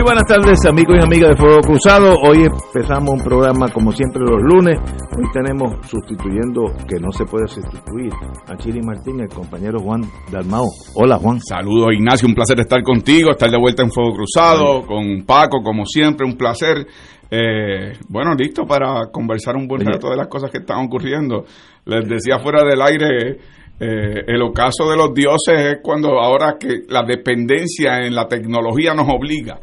Muy buenas tardes amigos y amigas de Fuego Cruzado. Hoy empezamos un programa como siempre los lunes. Hoy tenemos sustituyendo, que no se puede sustituir, a Chiri Martín, el compañero Juan Dalmao. Hola Juan. Saludos Ignacio, un placer estar contigo, estar de vuelta en Fuego Cruzado, con Paco como siempre, un placer. Eh, bueno, listo para conversar un buen rato de las cosas que están ocurriendo. Les decía fuera del aire eh, el ocaso de los dioses es cuando ahora que la dependencia en la tecnología nos obliga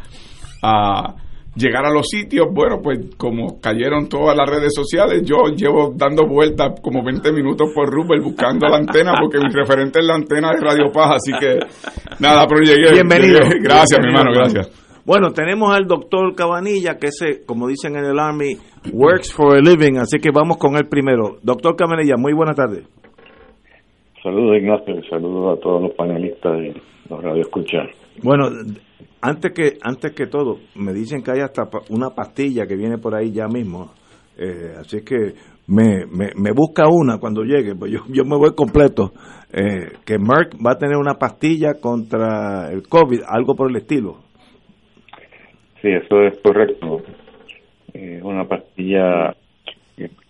a llegar a los sitios, bueno, pues como cayeron todas las redes sociales, yo llevo dando vueltas como 20 minutos por Rupert buscando la antena, porque mi referente es la antena de Radio Paz, así que nada, pero llegué. Bienvenido. Gracias, mi hermano, gracias. Bueno, tenemos al doctor Cabanilla, que ese, como dicen en el Army, works for a living, así que vamos con él primero. Doctor Cabanilla, muy buenas tardes. Saludos Ignacio, saludos a todos los panelistas y los radioescuchas. Bueno, antes que antes que todo, me dicen que hay hasta una pastilla que viene por ahí ya mismo, eh, así que me, me, busca una cuando llegue, pues yo, yo me voy completo. Eh, que Merck va a tener una pastilla contra el COVID, algo por el estilo. Sí, eso es correcto. Es una pastilla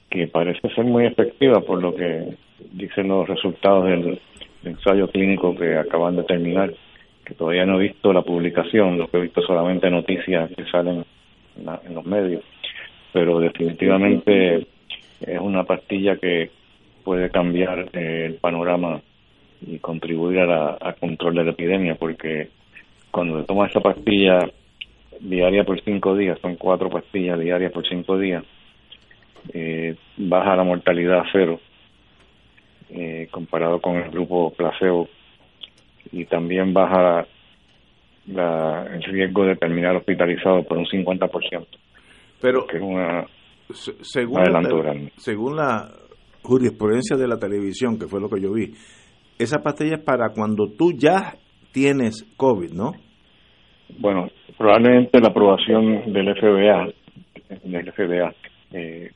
que parece ser muy efectiva por lo que dicen los resultados del, ensayo clínico que acaban de terminar, que todavía no he visto la publicación, lo que he visto solamente noticias que salen en, los medios, pero definitivamente es una pastilla que puede cambiar eh, el panorama y contribuir a control de la epidemia, porque cuando se toma esa pastilla diaria por cinco días, son cuatro pastillas diarias por cinco días, eh, baja la mortalidad a cero eh, comparado con el grupo placebo y también baja la, el riesgo de terminar hospitalizado por un 50%. Pero que es una, según, la, según la jurisprudencia de la televisión, que fue lo que yo vi, esa pastilla es para cuando tú ya tienes COVID, ¿no? Bueno, probablemente la aprobación del FBA, del FBA, eh,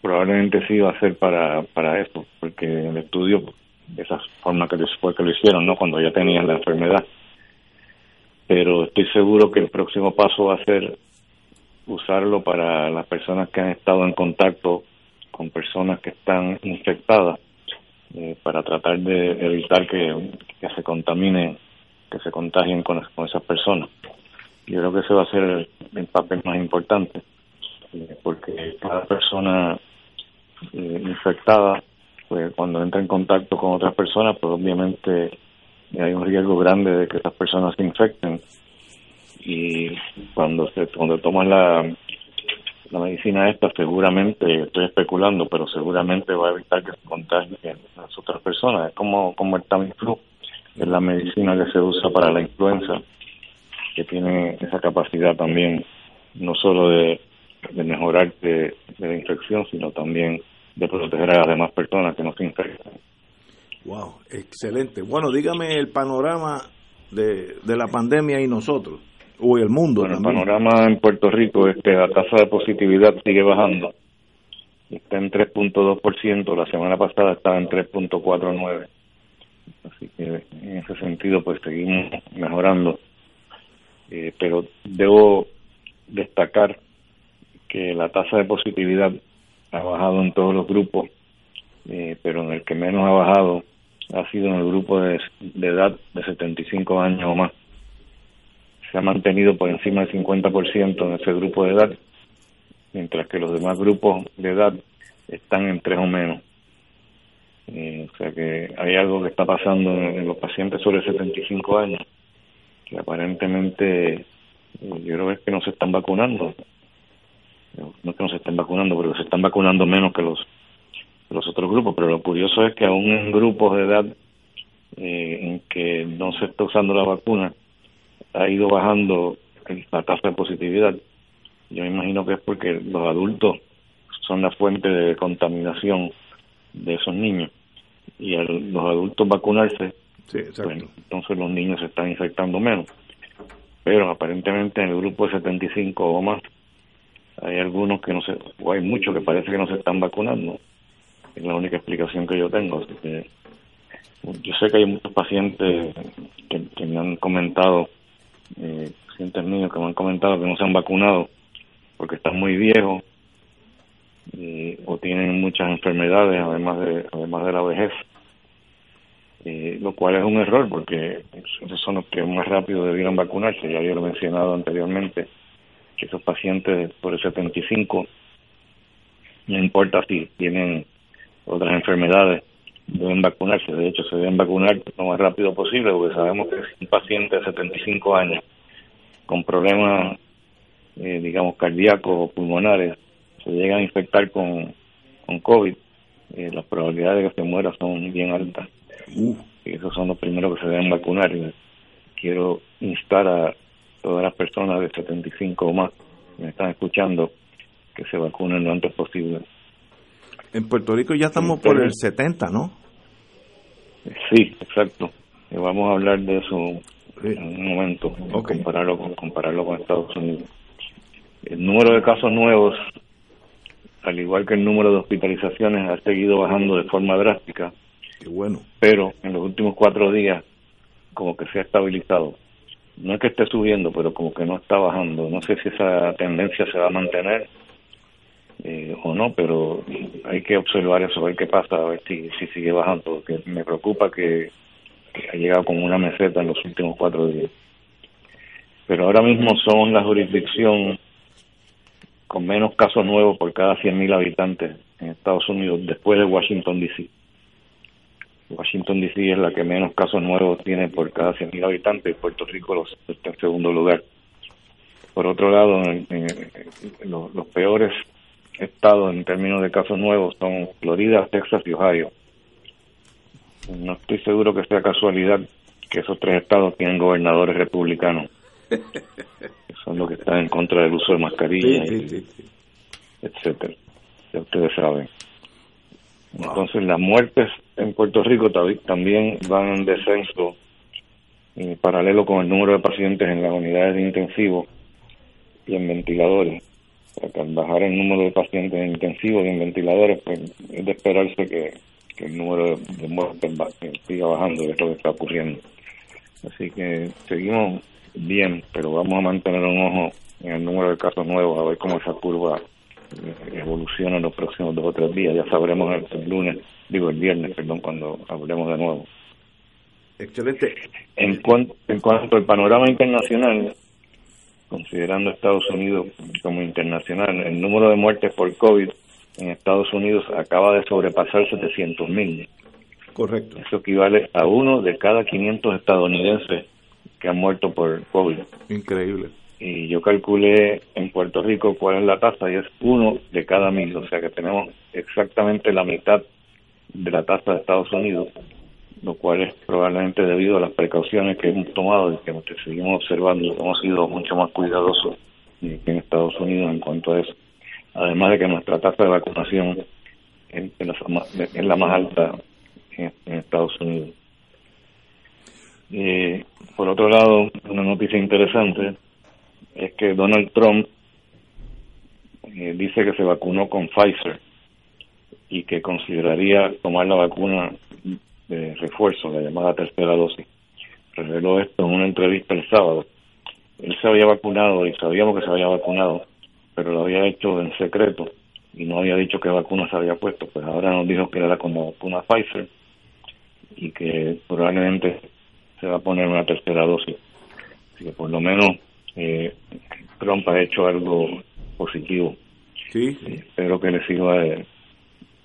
probablemente sí va a ser para, para eso, porque el estudio, de esa forma que fue que lo hicieron, ¿no? Cuando ya tenían la enfermedad. Pero estoy seguro que el próximo paso va a ser usarlo para las personas que han estado en contacto con personas que están infectadas, eh, para tratar de evitar que, que se contaminen, que se contagien con, con esas personas. Yo creo que ese va a ser el papel más importante, eh, porque cada persona eh, infectada, pues cuando entra en contacto con otras personas, pues obviamente hay un riesgo grande de que esas personas se infecten. Y cuando se cuando toman la, la medicina esta, seguramente, estoy especulando, pero seguramente va a evitar que se contagien las otras personas. Es como, como el Tamiflu, es la medicina que se usa para la influenza, que tiene esa capacidad también, no solo de, de mejorar de la infección, sino también de proteger a las demás personas que no se infectan. Wow, excelente. Bueno, dígame el panorama de, de la pandemia y nosotros, o el mundo. el panorama en Puerto Rico es que la tasa de positividad sigue bajando. Está en 3.2%, la semana pasada estaba en 3.49%. Así que en ese sentido, pues seguimos mejorando. eh, pero debo destacar que la tasa de positividad ha bajado en todos los grupos, eh, pero en el que menos ha bajado ha sido en el grupo de, de edad de 75 años o más. Se ha mantenido por encima del 50% en ese grupo de edad, mientras que los demás grupos de edad están en tres o menos. Eh, o sea que hay algo que está pasando en, los pacientes sobre 75 años, que aparentemente eh, yo creo que no se están vacunando. No es que no se estén vacunando, pero se están vacunando menos que los los otros grupos. Pero lo curioso es que aún en grupos de edad eh, en que no se está usando la vacuna, ha ido bajando la tasa de positividad. Yo me imagino que es porque los adultos son la fuente de contaminación de esos niños y al los adultos vacunarse, pues, entonces los niños se están infectando menos. Pero aparentemente en el grupo de 75 o más hay algunos que no se, o hay muchos que parece que no se están vacunando. Es la única explicación que yo tengo. Así que yo sé que hay muchos pacientes que, me han comentado, eh, pacientes míos que me han comentado que no se han vacunado porque están muy viejos eh, o tienen muchas enfermedades además de además de la vejez eh, lo cual es un error porque esos son los que más rápido debieran vacunarse ya yo lo he mencionado anteriormente que esos pacientes por el 75 no importa si tienen otras enfermedades deben vacunarse de hecho se deben vacunar lo más rápido posible porque sabemos que si un paciente de 75 años con problemas eh, digamos cardíacos o pulmonares se llegan a infectar con, con COVID, eh, las probabilidades de que se muera son bien altas. y esos son los primeros que se deben vacunar. Y quiero instar a todas las personas de 75 o más que me están escuchando que se vacunen lo antes posible. En Puerto Rico ya estamos por el 70, ¿no? Sí, exacto. Y vamos a hablar de eso en un momento, compararlo, con, compararlo con Estados Unidos. El número de casos nuevos al igual que el número de hospitalizaciones ha seguido bajando de forma drástica. Qué bueno. Pero en los últimos cuatro días, como que se ha estabilizado. No es que esté subiendo, pero como que no está bajando. No sé si esa tendencia se va a mantener eh, o no, pero hay que observar eso, a ver qué pasa, a ver si, si sigue bajando, porque me preocupa que, ha llegado como una meseta en los últimos cuatro días. Pero ahora mismo son la jurisdicción con menos casos nuevos por cada 100.000 habitantes en Estados Unidos después de Washington, D.C. Washington, D.C. es la que menos casos nuevos tiene por cada 100.000 habitantes y Puerto Rico los, está en segundo lugar. Por otro lado, los, peores estados en términos de casos nuevos son Florida, Texas y Ohio. No estoy seguro que sea casualidad que esos tres estados tienen gobernadores republicanos. son los que están en contra del uso de mascarillas, etcétera. Ya ustedes saben. Entonces las muertes en Puerto Rico también van en descenso en paralelo con el número de pacientes en las unidades de intensivo y en ventiladores. al bajar el número de pacientes en intensivos y en ventiladores, pues es de esperarse que, el número de, muertes siga bajando, de lo que está ocurriendo. Así que seguimos bien, pero vamos a mantener un ojo en el número de casos nuevos, a ver cómo esa curva eh, evoluciona en los próximos dos o tres días. Ya sabremos el, lunes, digo el viernes, perdón, cuando hablemos de nuevo. Excelente. En, cuanto, en cuanto al panorama internacional, considerando Estados Unidos como internacional, el número de muertes por COVID en Estados Unidos acaba de sobrepasar 700 mil. Correcto. Eso equivale a uno de cada 500 estadounidenses que han muerto por COVID. Increíble. Y yo calculé en Puerto Rico cuál es la tasa y es uno de cada mil, o sea que tenemos exactamente la mitad de la tasa de Estados Unidos, lo cual es probablemente debido a las precauciones que hemos tomado y que seguimos observando, hemos sido mucho más cuidadosos en Estados Unidos en cuanto a eso. Además de que nuestra tasa de vacunación es, la, más alta en Estados Unidos. Eh, por otro lado, una noticia interesante es que Donald Trump eh, dice que se vacunó con Pfizer y que consideraría tomar la vacuna de refuerzo, la llamada tercera dosis. Reveló esto en una entrevista el sábado. Él se había vacunado y sabíamos que se había vacunado, pero lo había hecho en secreto y no había dicho qué vacuna se había puesto, pues ahora nos dijo que era como vacuna Pfizer y que probablemente se va a poner una tercera dosis. Así que por lo menos eh, Trump ha hecho algo positivo. Sí. espero que le sirva de,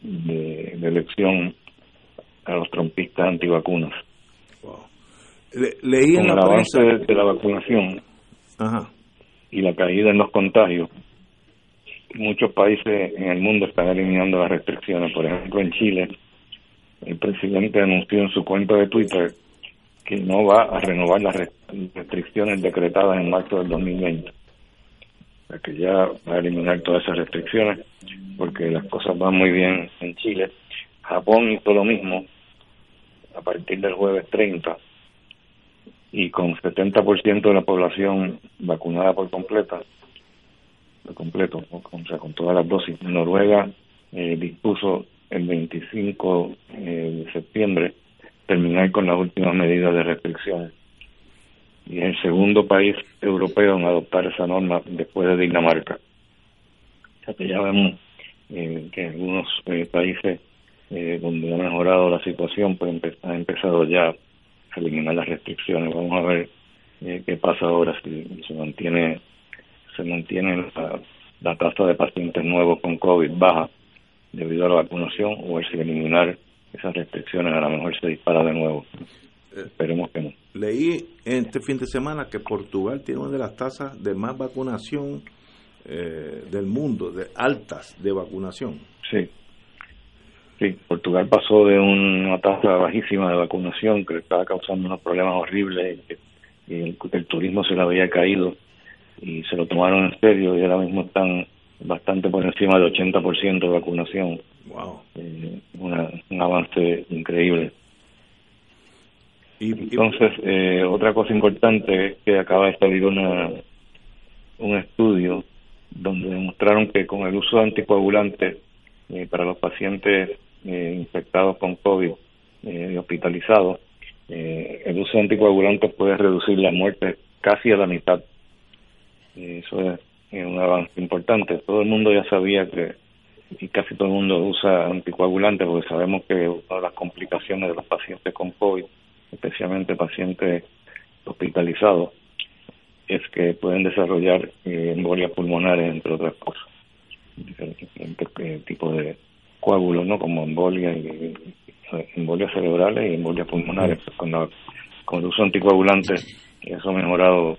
de, elección a los trompistas antivacunas. leí en Con el avance de, la vacunación y la caída en los contagios, muchos países en el mundo están eliminando las restricciones. Por ejemplo, en Chile, el presidente anunció en su cuenta de Twitter que no va a renovar las restricciones decretadas en marzo del 2020. O sea que ya va a eliminar todas esas restricciones porque las cosas van muy bien en Chile. Japón hizo lo mismo a partir del jueves 30 y con 70% de la población vacunada por completa, por completo, o sea, con todas las dosis. Noruega eh, dispuso el 25 eh, de septiembre terminar con las últimas medidas de restricciones. Y es el segundo país europeo en adoptar esa norma después de Dinamarca. O que ya vemos eh, que algunos eh, países eh, donde ha mejorado la situación pues han empezado ya a eliminar las restricciones. Vamos a ver qué pasa ahora si se mantiene se mantiene la, tasa de pacientes nuevos con COVID baja debido a la vacunación o si eliminar esas restricciones a lo mejor se dispara de nuevo. Esperemos que no. Leí este fin de semana que Portugal tiene una de las tasas de más vacunación eh, del mundo, de altas de vacunación. Sí. Sí, Portugal pasó de una tasa bajísima de vacunación que estaba causando unos problemas horribles y, el, el, turismo se le había caído y se lo tomaron en serio y ahora mismo están bastante por encima del 80% de vacunación. Wow. Eh, un avance increíble. Entonces, eh, otra cosa importante es que acaba de salir una, un estudio donde demostraron que con el uso de anticoagulantes eh, para los pacientes eh, infectados con COVID y hospitalizados, el uso de anticoagulantes puede reducir la muerte casi a la mitad. eso es un avance importante. Todo el mundo ya sabía que y casi todo el mundo usa anticoagulantes porque sabemos que una de las complicaciones de los pacientes con COVID, especialmente pacientes hospitalizados, es que pueden desarrollar eh, embolias pulmonares, entre otras cosas. Diferentes eh, tipos de coágulos, ¿no? Como embolia y, embolias cerebrales y embolias pulmonares. Con, con el uso de anticoagulantes, eso ha mejorado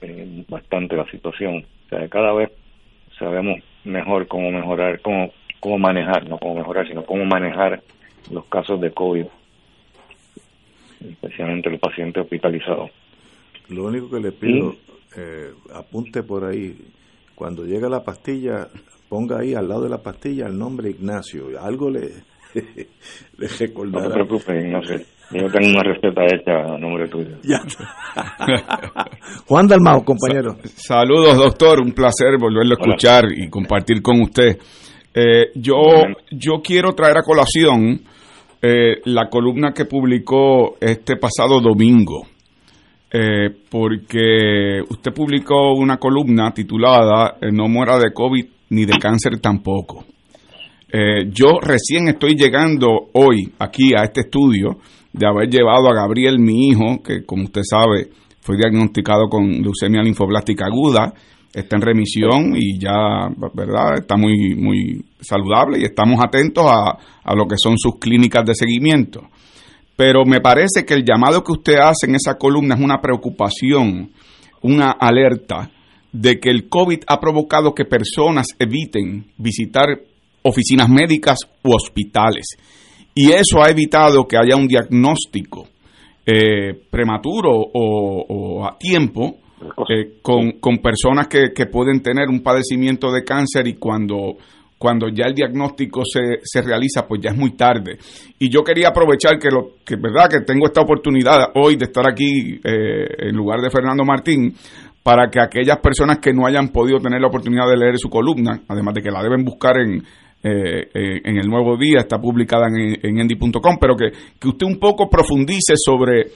eh, bastante la situación. O sea, cada vez sabemos mejor cómo mejorar, cómo, cómo manejar, no cómo mejorar, sino cómo manejar los casos de COVID, especialmente los pacientes hospitalizados. Lo único que le pido, eh, apunte por ahí, cuando llega la pastilla, ponga ahí al lado de la pastilla el nombre Ignacio, algo le, le recordará. No te preocupes, Ignacio. Yo tengo una receta hecha a nombre tuyo. Juan Dalmao, compañero. Saludos, doctor. Un placer volverlo a escuchar y compartir con usted. Eh, yo, yo quiero traer a colación eh, la columna que publicó este pasado domingo. Eh, porque usted publicó una columna titulada No muera de COVID ni de cáncer tampoco. yo recién estoy llegando hoy aquí a este estudio de haber llevado a Gabriel, mi hijo, que como usted sabe fue diagnosticado con leucemia linfoblástica aguda, está en remisión y ya, ¿verdad? Está muy, muy saludable y estamos atentos a, a lo que son sus clínicas de seguimiento. Pero me parece que el llamado que usted hace en esa columna es una preocupación, una alerta de que el COVID ha provocado que personas eviten visitar oficinas médicas u hospitales y eso ha evitado que haya un diagnóstico eh, prematuro o, a tiempo eh, con, con, personas que, que, pueden tener un padecimiento de cáncer y cuando, cuando ya el diagnóstico se, se realiza, pues ya es muy tarde. Y yo quería aprovechar que, lo, que verdad que tengo esta oportunidad hoy de estar aquí eh, en lugar de Fernando Martín para que aquellas personas que no hayan podido tener la oportunidad de leer su columna, además de que la deben buscar en, eh, en el Nuevo Día, está publicada en, en pero que, que usted un poco profundice sobre,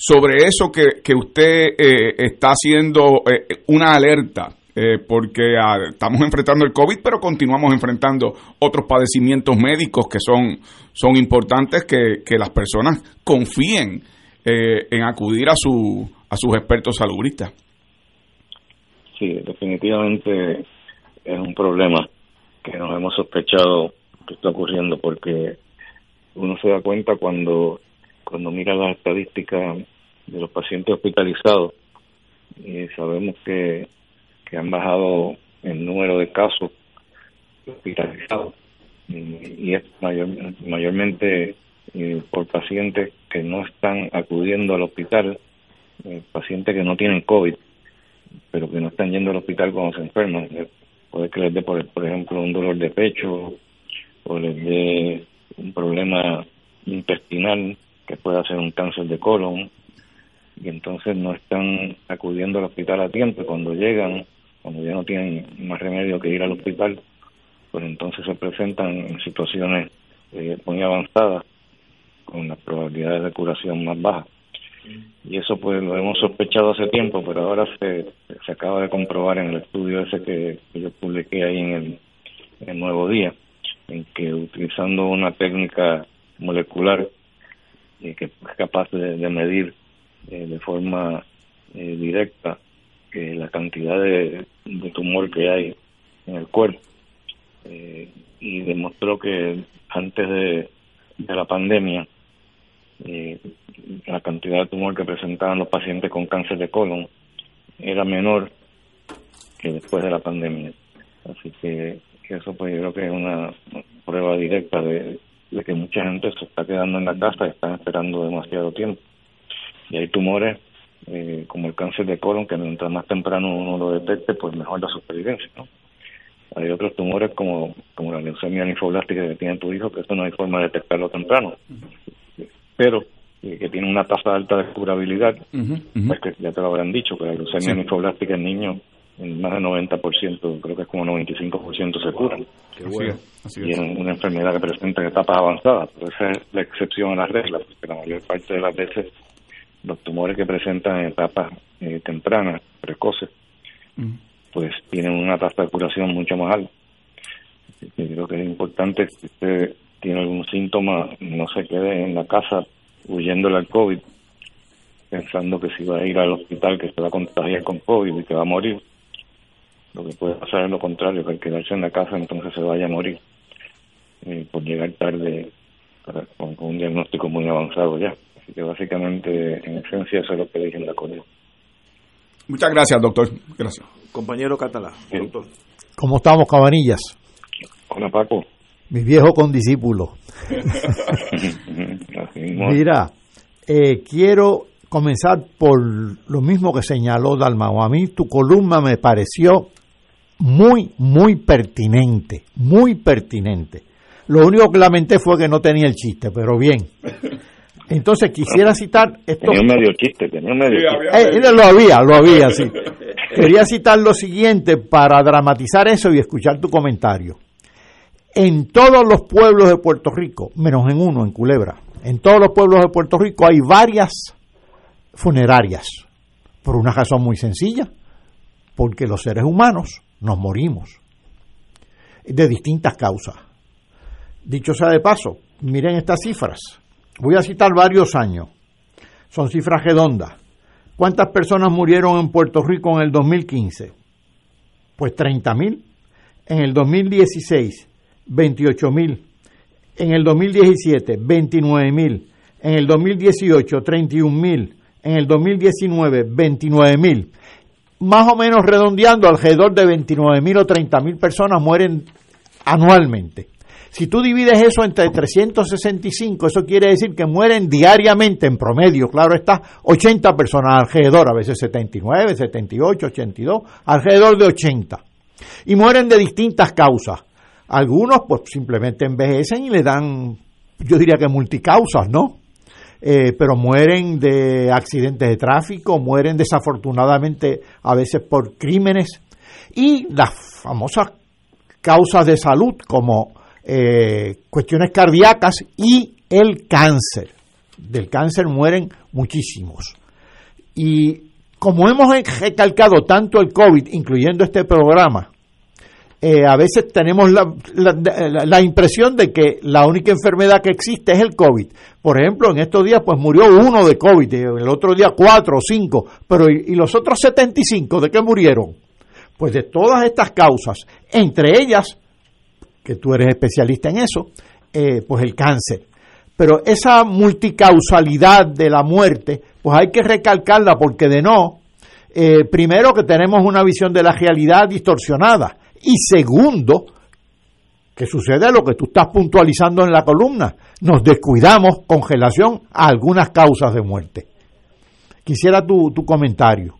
sobre eso que, que usted eh, está haciendo eh, una alerta, eh, porque ah, estamos enfrentando el COVID, pero continuamos enfrentando otros padecimientos médicos que son, son importantes que, que las personas confíen en acudir a, su, a sus expertos salubristas. Sí, definitivamente es un problema que nos hemos sospechado que está ocurriendo porque uno se da cuenta cuando cuando mira las estadísticas de los pacientes hospitalizados y sabemos que, que han bajado el número de casos hospitalizados y, es mayor, mayormente eh, por pacientes que no están acudiendo al hospital, eh, pacientes que no tienen COVID, pero que no están yendo al hospital cuando se enferman. Eh, puede que les dé, por, por ejemplo, un dolor de pecho o les dé un problema intestinal que pueda ser un cáncer de colon y entonces no están acudiendo al hospital a tiempo cuando llegan, cuando ya no tienen más remedio que ir al hospital, pues entonces se presentan en situaciones eh, muy avanzadas con las probabilidades de curación más bajas. Y eso pues lo hemos sospechado hace tiempo, pero ahora se, se acaba de comprobar en el estudio ese que, yo publiqué ahí en el, en el Nuevo Día, en que utilizando una técnica molecular que es capaz de, medir eh, de forma eh, directa eh, la cantidad de, tumor que hay en el cuerpo. Y demostró que antes de, la pandemia la cantidad de tumor que presentaban los pacientes con cáncer de colon era menor que después de la pandemia. Así que eso pues yo creo que es una prueba directa de, de que mucha gente se está quedando en la casa y están esperando demasiado tiempo. Y hay tumores eh, como el cáncer de colon que mientras más temprano uno lo detecte, pues mejor la supervivencia, ¿no? Hay otros tumores como, como la leucemia linfoblástica que tiene tu hijo, que eso no hay forma de detectarlo temprano. Pero eh, que tiene una tasa alta de curabilidad, pues que ya te lo habrán dicho, que la leucemia linfoblástica en niños en más del 90%, creo que es como 95% se curan. y es una enfermedad que presenta en etapas avanzadas, pero esa es la excepción a la regla, porque la mayor parte de las veces los tumores que presentan en etapas eh, tempranas, precoces, pues tienen una tasa de curación mucho más alta. Y creo que es importante que usted tiene algún síntoma, no se quede en la casa huyéndole al COVID, pensando que si va a ir al hospital que se va a contagiar con COVID y que va a morir lo que puede pasar es lo contrario, que al quedarse en la casa entonces se vaya a morir eh, por llegar tarde con, un diagnóstico muy avanzado ya. Así que básicamente, en esencia, eso es lo que dije en la CONEO. Muchas gracias, doctor. Gracias. Compañero Catalá, doctor. ¿Cómo estamos, cabanillas? Hola, Paco. Mi viejo condiscípulo. Mira, eh, quiero comenzar por lo mismo que señaló Dalmao. A mí tu columna me pareció muy, muy pertinente, muy pertinente. Lo único que lamenté fue que no tenía el chiste, pero bien. Entonces quisiera citar esto. Tenía medio chiste, tenía medio chiste. Eh, lo había, lo había, sí. Quería citar lo siguiente para dramatizar eso y escuchar tu comentario. En todos los pueblos de Puerto Rico, menos en uno, en Culebra, en todos los pueblos de Puerto Rico hay varias funerarias, por una razón muy sencilla, porque los seres humanos nos morimos de distintas causas. Dicho sea de paso, miren estas cifras. Voy a citar varios años. Son cifras redondas. ¿Cuántas personas murieron en Puerto Rico en el 2015? Pues 30 mil. En el 2016, 28 mil. En el 2017, 29 mil. En el 2018, 31 mil. En el 2019, 29 mil más o menos redondeando, alrededor de 29 mil o 30 mil personas mueren anualmente. Si tú divides eso entre 365, eso quiere decir que mueren diariamente en promedio, claro está, 80 personas alrededor, a veces 79, 78, 82, alrededor de 80. Y mueren de distintas causas. Algunos pues simplemente envejecen y le dan, yo diría que multicausas, ¿no? Eh, pero mueren de accidentes de tráfico, mueren desafortunadamente a veces por crímenes y las famosas causas de salud como eh, cuestiones cardíacas y el cáncer. del cáncer mueren muchísimos. Y como hemos recalcado tanto el COVID, incluyendo este programa, eh, a veces tenemos la, impresión de que la única enfermedad que existe es el COVID. Por ejemplo, en estos días pues murió uno de COVID, el otro día cuatro o cinco, pero ¿y, los otros 75 de qué murieron? Pues de todas estas causas, entre ellas, que tú eres especialista en eso, eh, pues el cáncer. Pero esa multicausalidad de la muerte, pues hay que recalcarla porque de no, eh, primero que tenemos una visión de la realidad distorsionada y segundo, que sucede lo que tú estás puntualizando en la columna, nos descuidamos con relación a algunas causas de muerte. Quisiera tu, tu comentario.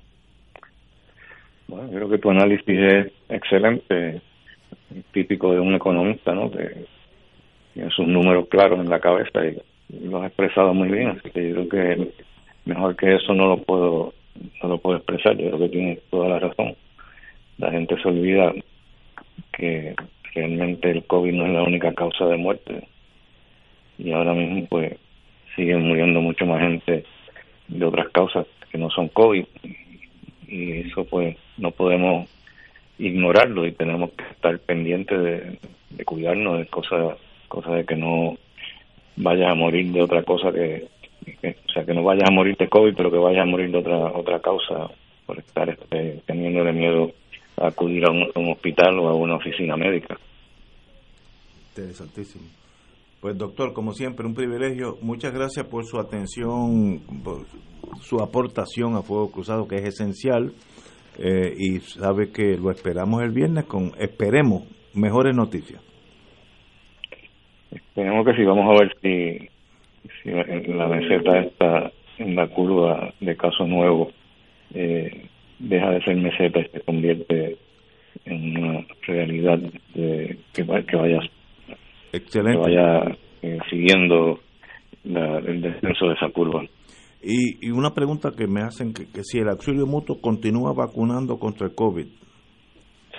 Bueno, creo que tu análisis es excelente, típico de un economista, ¿no? Que tiene sus números claros en la cabeza y los ha expresado muy bien, así que yo creo que mejor que eso no lo puedo no lo puedo expresar, yo creo que tiene toda la razón. La gente se olvida que realmente el COVID no es la única causa de muerte. Y ahora mismo pues siguen muriendo mucho más gente de otras causas que no son COVID. Y eso pues no podemos ignorarlo y tenemos que estar pendientes de, cuidarnos de cosas cosas de que no vayas a morir de otra cosa que, o sea que no vayas a morir de COVID pero que vayas a morir de otra otra causa por estar este, teniendo miedo acudir a un, hospital o a una oficina médica. Interesantísimo. Pues doctor, como siempre, un privilegio. Muchas gracias por su atención, por su aportación a Fuego Cruzado, que es esencial. Eh, y sabe que lo esperamos el viernes con, esperemos, mejores noticias. Esperemos que sí, vamos a ver si, si la meseta está en la curva de casos nuevos. Eh, deja de ser meseta y se convierte en una realidad de, que, que vaya Excelente. vaya eh, siguiendo el descenso de esa curva. Y, y una pregunta que me hacen, que, si el auxilio mutuo continúa vacunando contra el COVID.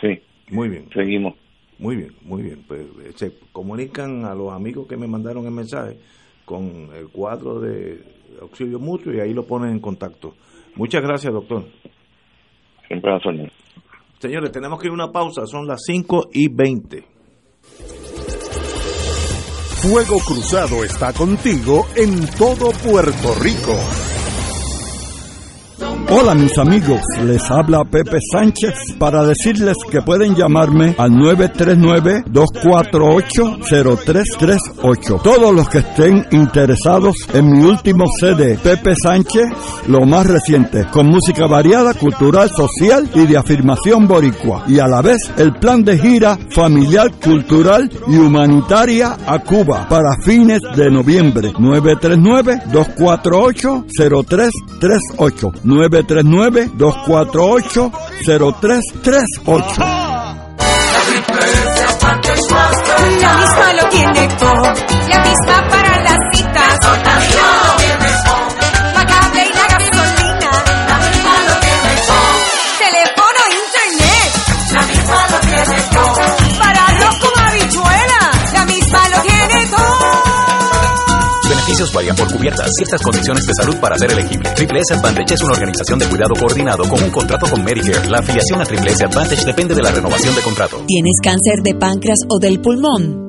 Sí. Muy bien. Seguimos. Muy bien, muy bien. Pues se comunican a los amigos que me mandaron el mensaje con el cuadro de auxilio mutuo y ahí lo ponen en contacto. Muchas gracias, doctor. Siempre a Señores, tenemos que ir a una pausa, son las 5 y 20. Fuego Cruzado está contigo en todo Puerto Rico. Hola mis amigos, les habla Pepe Sánchez para decirles que pueden llamarme al 939-248-0338. Todos los que estén interesados en mi último CD, Pepe Sánchez, lo más reciente, con música variada, cultural, social y de afirmación boricua. Y a la vez el plan de gira familiar, cultural y humanitaria a Cuba para fines de noviembre. 939-248-0338. 939-248-0338. La misma lo tiene todo, la misma beneficios varían por cubiertas. Ciertas condiciones de salud para ser elegible. Triple S Advantage es una organización de cuidado coordinado con un contrato con Medicare. La afiliación a Triple S Advantage depende de la renovación de contrato. ¿Tienes cáncer de páncreas o del pulmón?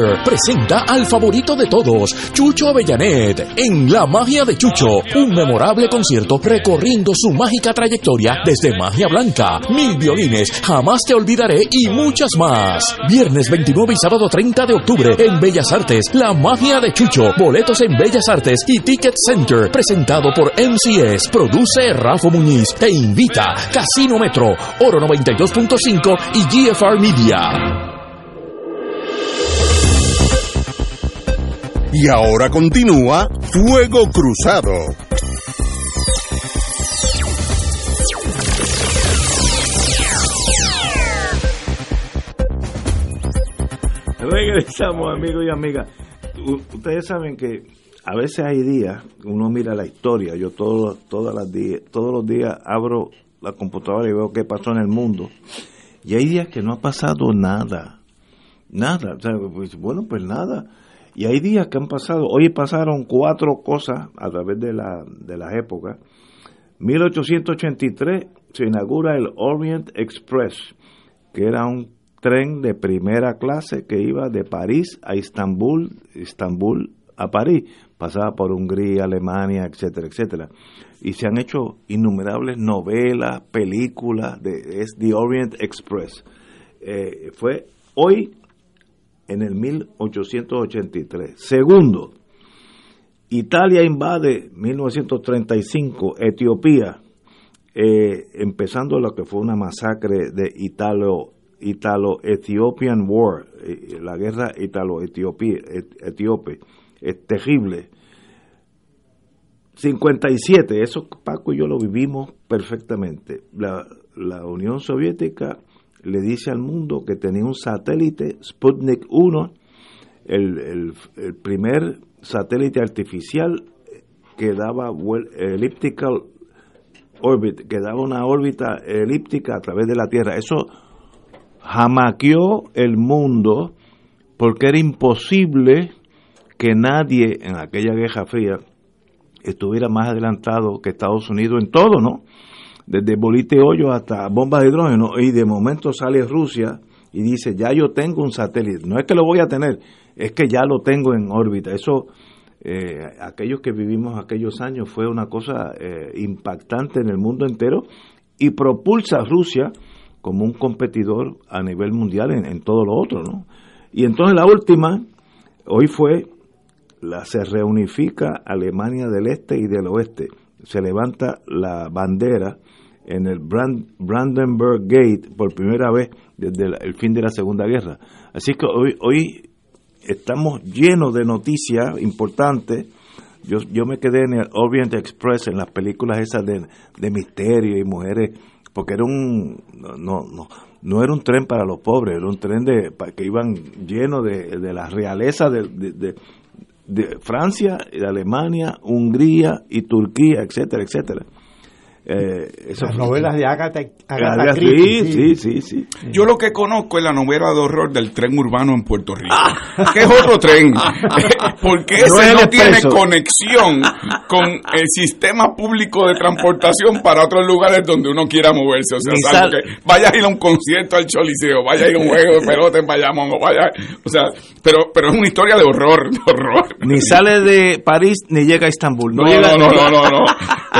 presenta al favorito de todos, Chucho Avellanet, en La Magia de Chucho, un memorable concierto recorriendo su mágica trayectoria desde Magia Blanca, Mil Violines, Jamás Te Olvidaré y muchas más. Viernes 29 y sábado 30 de octubre en Bellas Artes, La Magia de Chucho, boletos en Bellas Artes y Ticket Center, presentado por MCS, produce Rafa Muñiz, te invita Casino Metro, Oro 92.5 y GFR Media. Y ahora continúa Fuego Cruzado. Regresamos, amigos y amigas. Ustedes saben que a veces hay días, uno mira la historia, yo todos todas las días, todos los días abro la computadora y veo qué pasó en el mundo. Y hay días que no ha pasado nada. Nada. Pues, bueno, pues nada. Y hay días que han pasado. Hoy pasaron cuatro cosas a través de, la, de las épocas. 1883 se inaugura el Orient Express, que era un tren de primera clase que iba de París a Estambul, Estambul a París, pasaba por Hungría, Alemania, etcétera, etcétera. Y se han hecho innumerables novelas, películas de es The Orient Express. Eh, fue hoy en el 1883. Segundo, Italia invade 1935 Etiopía, eh, empezando lo que fue una masacre de Italo Italo-Ethiopian War, eh, la guerra italo-etíope, es terrible. 57, eso Paco y yo lo vivimos perfectamente. La, la Unión Soviética le dice al mundo que tenía un satélite Sputnik 1, el, el, primer satélite artificial que daba elliptical orbit, que daba una órbita elíptica a través de la Tierra. Eso jamaqueó el mundo porque era imposible que nadie en aquella Guerra Fría estuviera más adelantado que Estados Unidos en todo, ¿no? Desde bolite hoyo hasta bombas de hidrógeno y de momento sale Rusia y dice, ya yo tengo un satélite. No es que lo voy a tener, es que ya lo tengo en órbita. Eso, eh, aquellos que vivimos aquellos años, fue una cosa eh, impactante en el mundo entero y propulsa a Rusia como un competidor a nivel mundial en, en todo lo otro, ¿no? Y entonces la última, hoy fue, la, se reunifica Alemania del Este y del Oeste. Se levanta la bandera en el Brand- Brandenburg Gate por primera vez desde el, fin de la Segunda Guerra. Así que hoy, hoy estamos llenos de noticias importantes. Yo, yo me quedé en el Orient Express, en las películas esas de, de misterio y mujeres, porque era un, no, no, no, era un tren para los pobres, era un tren de, pa- que iban lleno de, de la realeza de, de- de Francia, de Alemania, Hungría y Turquía, etcétera, etcétera. Eh, eso Las novelas de Agatha, Agatha Agatha- Christie. sí, sí, sí, sí. Yo lo que conozco es la novela de horror del tren urbano en Puerto Rico, que es otro tren, porque No ese no tiene expreso. conexión con el sistema público de transportación para otros lugares donde uno quiera moverse. O sea, salvo que vaya a ir a un concierto al Choliseo, vaya a ir a un juego de pelota en Bayamón, o vaya, o sea, pero, pero es una historia de horror, de horror. Ni sale de París ni llega a Estambul. No, llega no, no, no, no, no.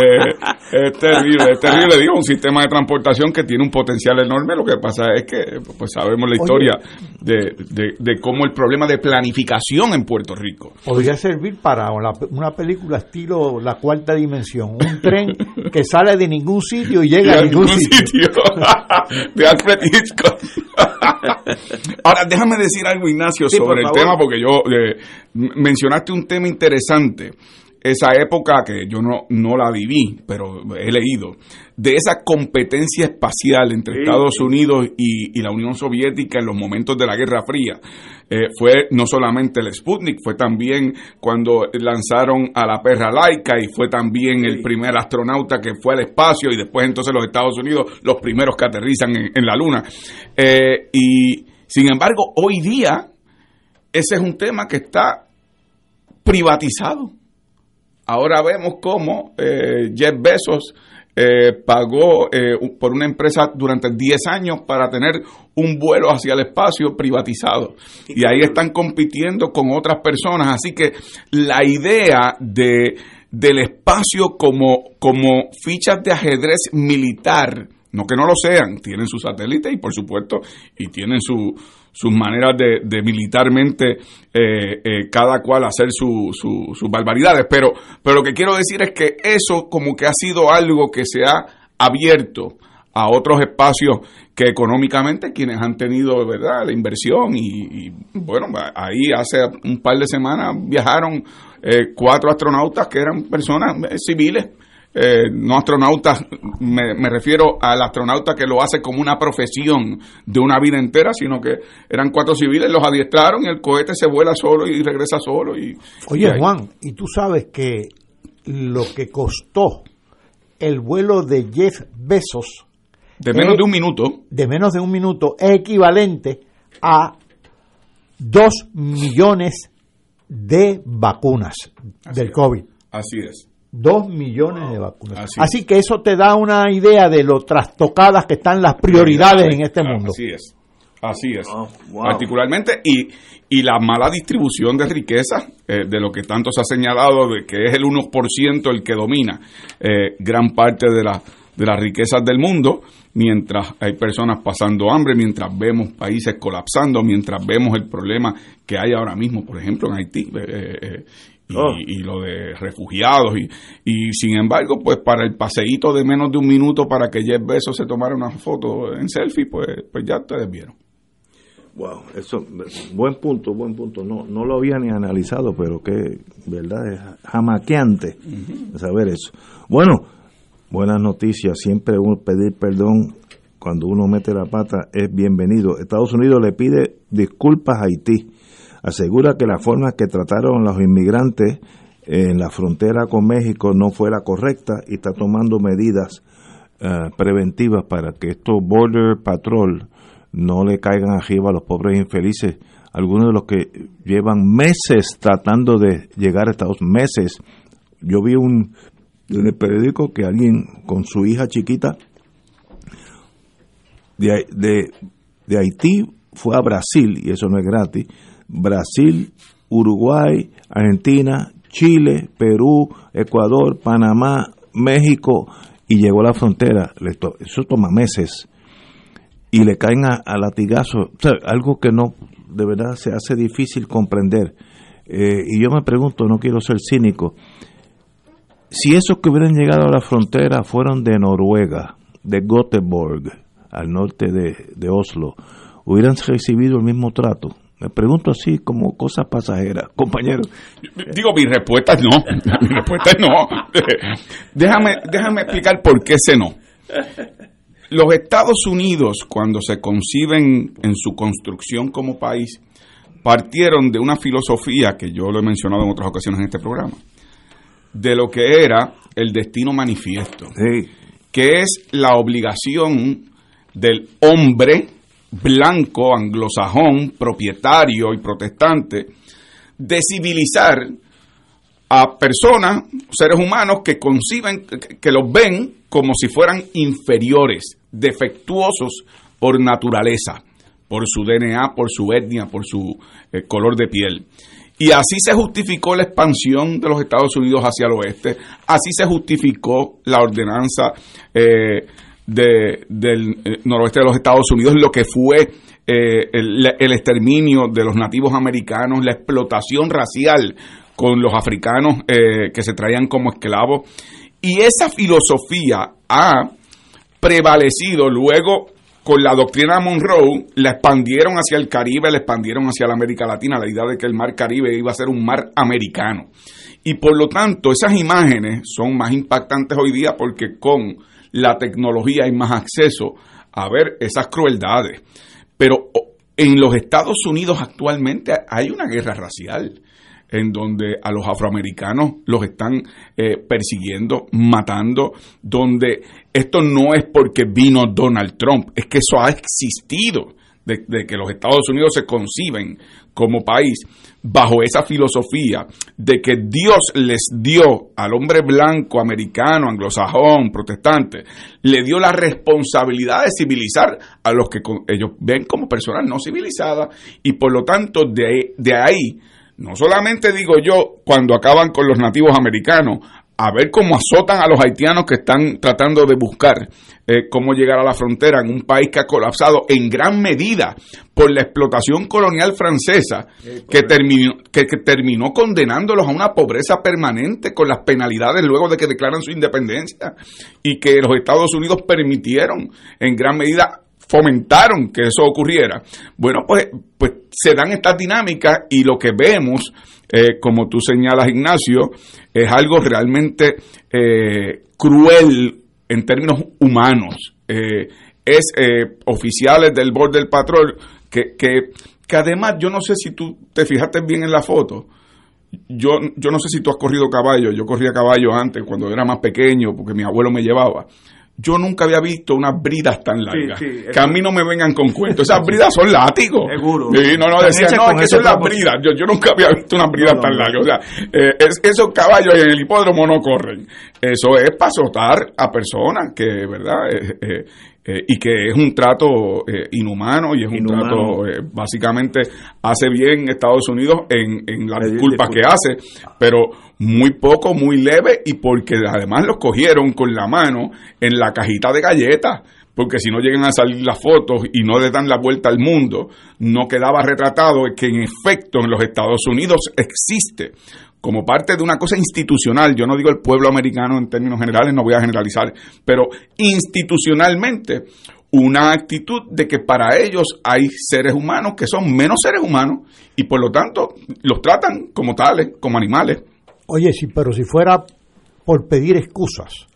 Eh, es terrible, es terrible. Digo, un sistema de transportación que tiene un potencial enorme. Lo que pasa es que, pues sabemos la historia de, de, de cómo el problema de planificación en Puerto Rico. Podría servir para una película estilo La Cuarta Dimensión. Un tren que sale de ningún sitio y llega a ningún sitio. de Alfred Hitchcock. Ahora, déjame decir algo, Ignacio, Sí, por sobre el tema, porque yo eh, mencionaste un tema interesante. Esa época que yo no, no la viví, pero he leído, de esa competencia espacial entre Sí, Estados. Unidos y, y la Unión Soviética en los momentos de la Guerra Fría. Eh, fue no solamente el Sputnik, fue también cuando lanzaron a la perra laica y fue también el primer astronauta que fue al espacio y después entonces los Estados Unidos los primeros que aterrizan en, en la Luna. Eh, y sin embargo, hoy día ese es un tema que está privatizado. Ahora vemos cómo eh, Jeff Bezos eh, pagó eh, por una empresa durante 10 años para tener un vuelo hacia el espacio privatizado. Y ahí están compitiendo con otras personas. Así que la idea de, del espacio como, como fichas de ajedrez militar, no que no lo sean, tienen sus satélites y por supuesto, y tienen su, sus maneras de, de militarmente eh, eh, cada cual hacer su- su- sus barbaridades. Pero, pero lo que quiero decir es que eso como que ha sido algo que se ha abierto a otros espacios que económicamente quienes han tenido verdad la inversión y, y, bueno ahí hace un par de semanas viajaron eh, cuatro astronautas que eran personas eh, civiles eh, no astronautas, me, me, refiero al astronauta que lo hace como una profesión de una vida entera, sino que eran cuatro civiles, los adiestraron y el cohete se vuela solo y regresa solo. Y, Oye, y Juan, y tú sabes que lo que costó el vuelo de Jeff Bezos de menos de un minuto, de menos de un minuto es equivalente a dos millones de vacunas del es. COVID. así es. Dos millones de vacunas. Así Así, es. que eso te da una idea de lo trastocadas que están las prioridades en este mundo. Así es. Así es. Oh, wow. Particularmente, y, y la mala distribución de riqueza, eh, de lo que tanto se ha señalado, de que es el 1% el que domina eh, gran parte de, la, de las riquezas del mundo, mientras hay personas pasando hambre, mientras vemos países colapsando, mientras vemos el problema que hay ahora mismo, por ejemplo, en Haití. eh, eh, y, Oh. y lo de refugiados y, y sin embargo pues para el paseíto de menos de un minuto para que Jeff Bezos se tomara una foto en selfie pues, pues ya ustedes vieron Wow, eso, buen punto, buen punto. No, no lo había ni analizado, pero que, verdad, es jamaqueante saber eso. Bueno, buenas noticias. Siempre uno pedir perdón cuando uno mete la pata es bienvenido. Estados Unidos le pide disculpas a Haití. Asegura que la forma que trataron los inmigrantes en la frontera con México no fue la correcta y está tomando medidas eh, preventivas para que estos Border Patrol no le caigan arriba a los pobres infelices. Algunos de los que llevan meses tratando de llegar a Estados meses. Yo vi un en el periódico que alguien con su hija chiquita de, de Haití fue a Brasil, y eso no es gratis. Brasil, Uruguay, Argentina, Chile, Perú, Ecuador, Panamá, México, y llegó a la frontera. Eso toma meses y le caen a, a algo que no, de verdad se hace difícil comprender. Eh, y yo me pregunto, no quiero ser cínico, si esos que hubieran llegado a la frontera fueron de Noruega, de Göteborg, al norte de Oslo, hubieran recibido el mismo trato. Me pregunto así como cosas pasajeras, compañero. digo mi respuesta es no. Mi respuesta es no. Déjame déjame explicar por qué ese no. Los Estados Unidos cuando se conciben en su construcción como país partieron de una filosofía que yo lo he mencionado en otras ocasiones en este programa de lo que era el destino manifiesto Sí, que es la obligación del hombre blanco, anglosajón, propietario y protestante, de civilizar a personas, seres humanos que conciben, que, los ven como si fueran inferiores, defectuosos por naturaleza, por su DNA, por su etnia, por su eh, color de piel. Y así se justificó la expansión de los Estados Unidos hacia el oeste, así se justificó la ordenanza eh, de- del eh, noroeste de los Estados Unidos, lo que fue eh, el, el exterminio de los nativos americanos, la explotación racial con los africanos eh, que se traían como esclavos. Y esa filosofía ha prevalecido luego con la doctrina Monroe, la expandieron hacia el Caribe, la expandieron hacia la América Latina, la idea de que el mar Caribe iba a ser un mar americano. Y por lo tanto, esas imágenes son más impactantes hoy día porque con la tecnología hay más acceso a ver esas crueldades. Pero en los Estados Unidos actualmente hay una guerra racial en donde a los afroamericanos los están eh, persiguiendo, matando, donde esto no es porque vino Donald Trump, es que eso ha existido, de, de que los Estados Unidos se conciben como país bajo esa filosofía de que Dios les dio al hombre blanco, americano, anglosajón, protestante, le dio la responsabilidad de civilizar a los que ellos ven como personas no civilizadas y por lo tanto de, de ahí no solamente digo yo cuando acaban con los nativos americanos, a ver cómo azotan a los haitianos que están tratando de buscar eh, cómo llegar a la frontera en un país que ha colapsado en gran medida por la explotación colonial francesa que terminó, que, que terminó condenándolos a una pobreza permanente con las penalidades luego de que declaran su independencia y que los Estados Unidos permitieron en gran medida fomentaron que eso ocurriera. Bueno, pues, pues se dan estas dinámicas y lo que vemos, eh, como tú señalas, Ignacio, es algo realmente eh, cruel en términos humanos. Eh, es eh, oficiales del Board del Patrol que, que, que además, yo no sé si tú te fijaste bien en la foto, yo, yo no sé si tú has corrido caballo, yo corría caballo antes cuando era más pequeño porque mi abuelo me llevaba. Yo nunca había visto unas bridas tan largas. sí, que a mí no me vengan con cuentos. Esas bridas son látigos. Seguro. Sí, no, no, Están decía, hechas no, es que son las bridas. Yo, yo nunca había visto unas bridas No, no, tan largas. O sea, eh, es- esos caballos en el hipódromo no corren. Eso es para azotar a personas que, ¿verdad? Eh, eh, eh, y que es un trato eh, inhumano y es un trato, eh, básicamente, hace bien Estados Unidos en, en las Pedir disculpas que hace, pero muy poco, muy leve y porque además los cogieron con la mano en la cajita de galletas. Porque si no llegan a salir las fotos y no le dan la vuelta al mundo, no quedaba retratado que en efecto en los Estados Unidos existe como parte de una cosa institucional, yo no digo el pueblo americano en términos generales, no voy a generalizar, pero institucionalmente una actitud de que para ellos hay seres humanos que son menos seres humanos y por lo tanto los tratan como tales, como animales. Oye, sí, pero si fuera por pedir excusas,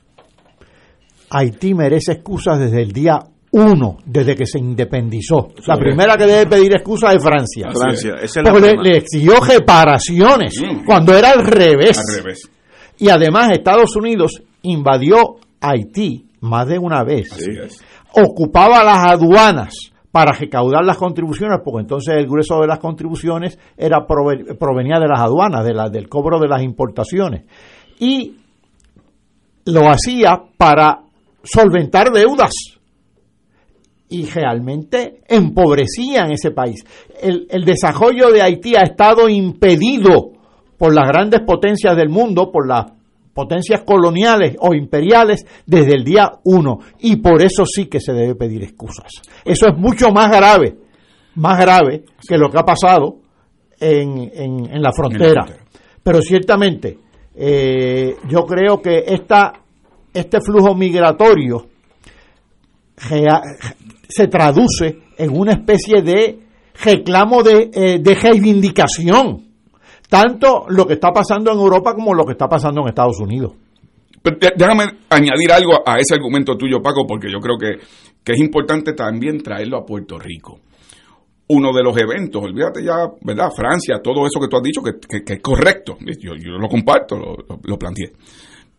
Haití merece excusas desde el día uno, desde que se independizó. La es. primera que debe pedir excusas es Francia. Francia, es Porque le, forma. le exigió reparaciones Mm. cuando era al revés. Al revés. Y además Estados Unidos invadió Haití más de una vez. Así es. Ocupaba las aduanas para recaudar las contribuciones, porque entonces el grueso de las contribuciones era prove- provenía de las aduanas, de la, del cobro de las importaciones. Y lo hacía para solventar deudas. Y realmente empobrecían ese país. El, el desarrollo de Haití ha estado impedido por las grandes potencias del mundo, por las potencias coloniales o imperiales desde el día uno. Y por eso sí que se debe pedir excusas. Eso es mucho más grave, más grave que lo que ha pasado en, en- en la frontera. frontera. Pero ciertamente, eh, yo creo que esta, este flujo migratorio se traduce en una especie de reclamo de, eh, de reivindicación. Tanto lo que está pasando en Europa como lo que está pasando en Estados Unidos. Déjame añadir algo a ese argumento tuyo, Paco, porque yo creo que, que es importante también traerlo a Puerto Rico. Uno de los eventos, olvídate ya, ¿verdad? Francia, todo eso que tú has dicho, que, que- es correcto. Yo, lo comparto, lo- lo planteé.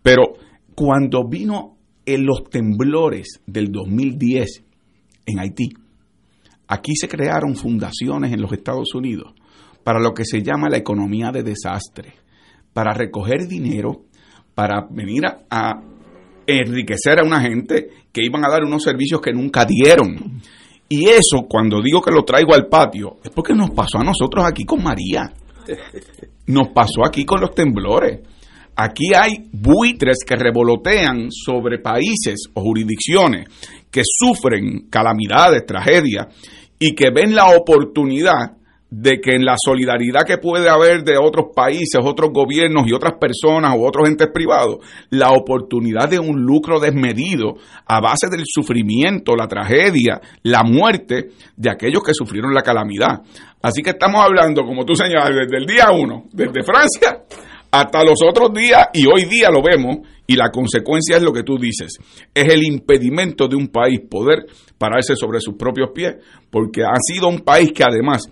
Pero cuando vino en los temblores del 2010 en Haití, aquí se crearon fundaciones en los Estados Unidos para lo que se llama la economía de desastre, para recoger dinero, para venir a, enriquecer a una gente que iban a dar unos servicios que nunca dieron. Y eso, cuando digo que lo traigo al patio, es porque nos pasó a nosotros aquí con María. Nos pasó aquí con los temblores. Aquí hay buitres que revolotean sobre países o jurisdicciones que sufren calamidades, tragedias, y que ven la oportunidad de que en la solidaridad que puede haber de otros países, otros gobiernos y otras personas o otros entes privados, la oportunidad de un lucro desmedido a base del sufrimiento, la tragedia, la muerte de aquellos que sufrieron la calamidad. Así que estamos hablando, como tú señalas, desde el día uno, desde Francia hasta los otros días y hoy día lo vemos y la consecuencia es lo que tú dices. Es el impedimento de un país poder pararse sobre sus propios pies porque ha sido un país que además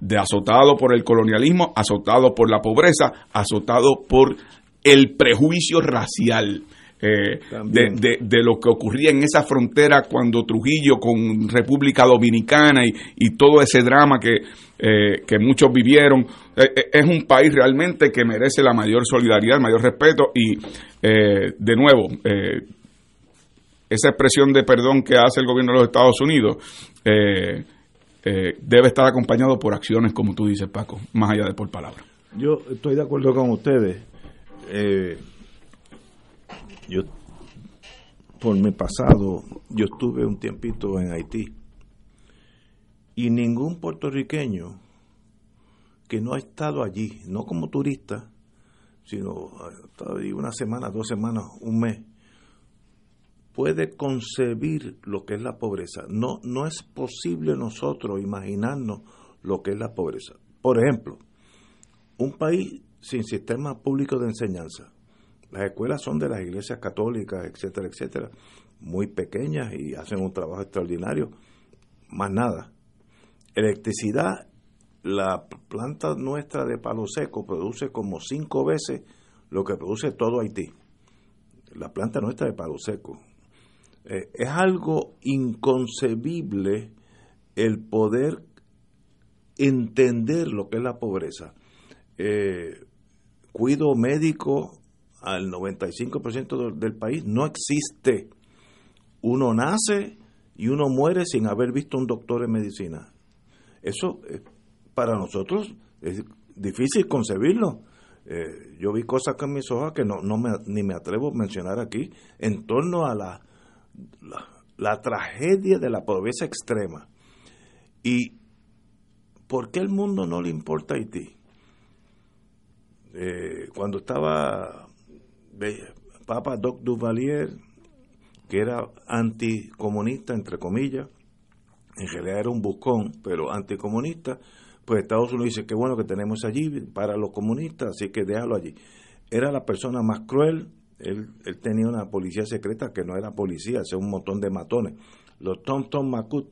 de azotado por el colonialismo, azotado por la pobreza, azotado por el prejuicio racial. Eh, de, de- de lo que ocurría en esa frontera cuando Trujillo con República Dominicana y, y todo ese drama que, eh, que muchos vivieron. Eh, eh, es un país realmente que merece la mayor solidaridad, el mayor respeto y, de nuevo, esa expresión de perdón que hace el gobierno de los Estados Unidos debe estar acompañado por acciones, como tú dices, Paco, más allá de por palabras. Yo estoy de acuerdo con ustedes. Eh, yo, por mi pasado, yo estuve un tiempito en Haití y ningún puertorriqueño que no ha estado allí, no como turista, sino allí una semana, dos semanas, un mes, puede concebir lo que es la pobreza. No, no es posible nosotros imaginarnos lo que es la pobreza. Por ejemplo, un país sin sistema público de enseñanza. Las escuelas son de las iglesias católicas, etcétera, etcétera, muy pequeñas y hacen un trabajo extraordinario. Más nada. Electricidad, la planta nuestra de palo seco produce como cinco veces lo que produce todo Haití. La planta nuestra de palo seco. Eh, es algo inconcebible el poder entender lo que es la pobreza. Eh, cuido médico al 95% del, país no existe. Uno nace y uno muere sin haber visto un doctor en medicina. Eso para nosotros es difícil concebirlo. Eh, yo vi cosas con mis ojos que no, no me, ni me atrevo a mencionar aquí en torno a la, la, tragedia de la pobreza extrema. ¿Y por qué el mundo no le importa Haití? Eh, cuando estaba Papa Doc Duvalier, que era anticomunista, entre comillas, en realidad era un buscón, pero anticomunista, pues Estados Unidos dice que bueno que tenemos allí para los comunistas, así que déjalo allí. Era la persona más cruel, él, él tenía una policía secreta que no era policía, hacía un montón de matones. Los Tom Tom Makut,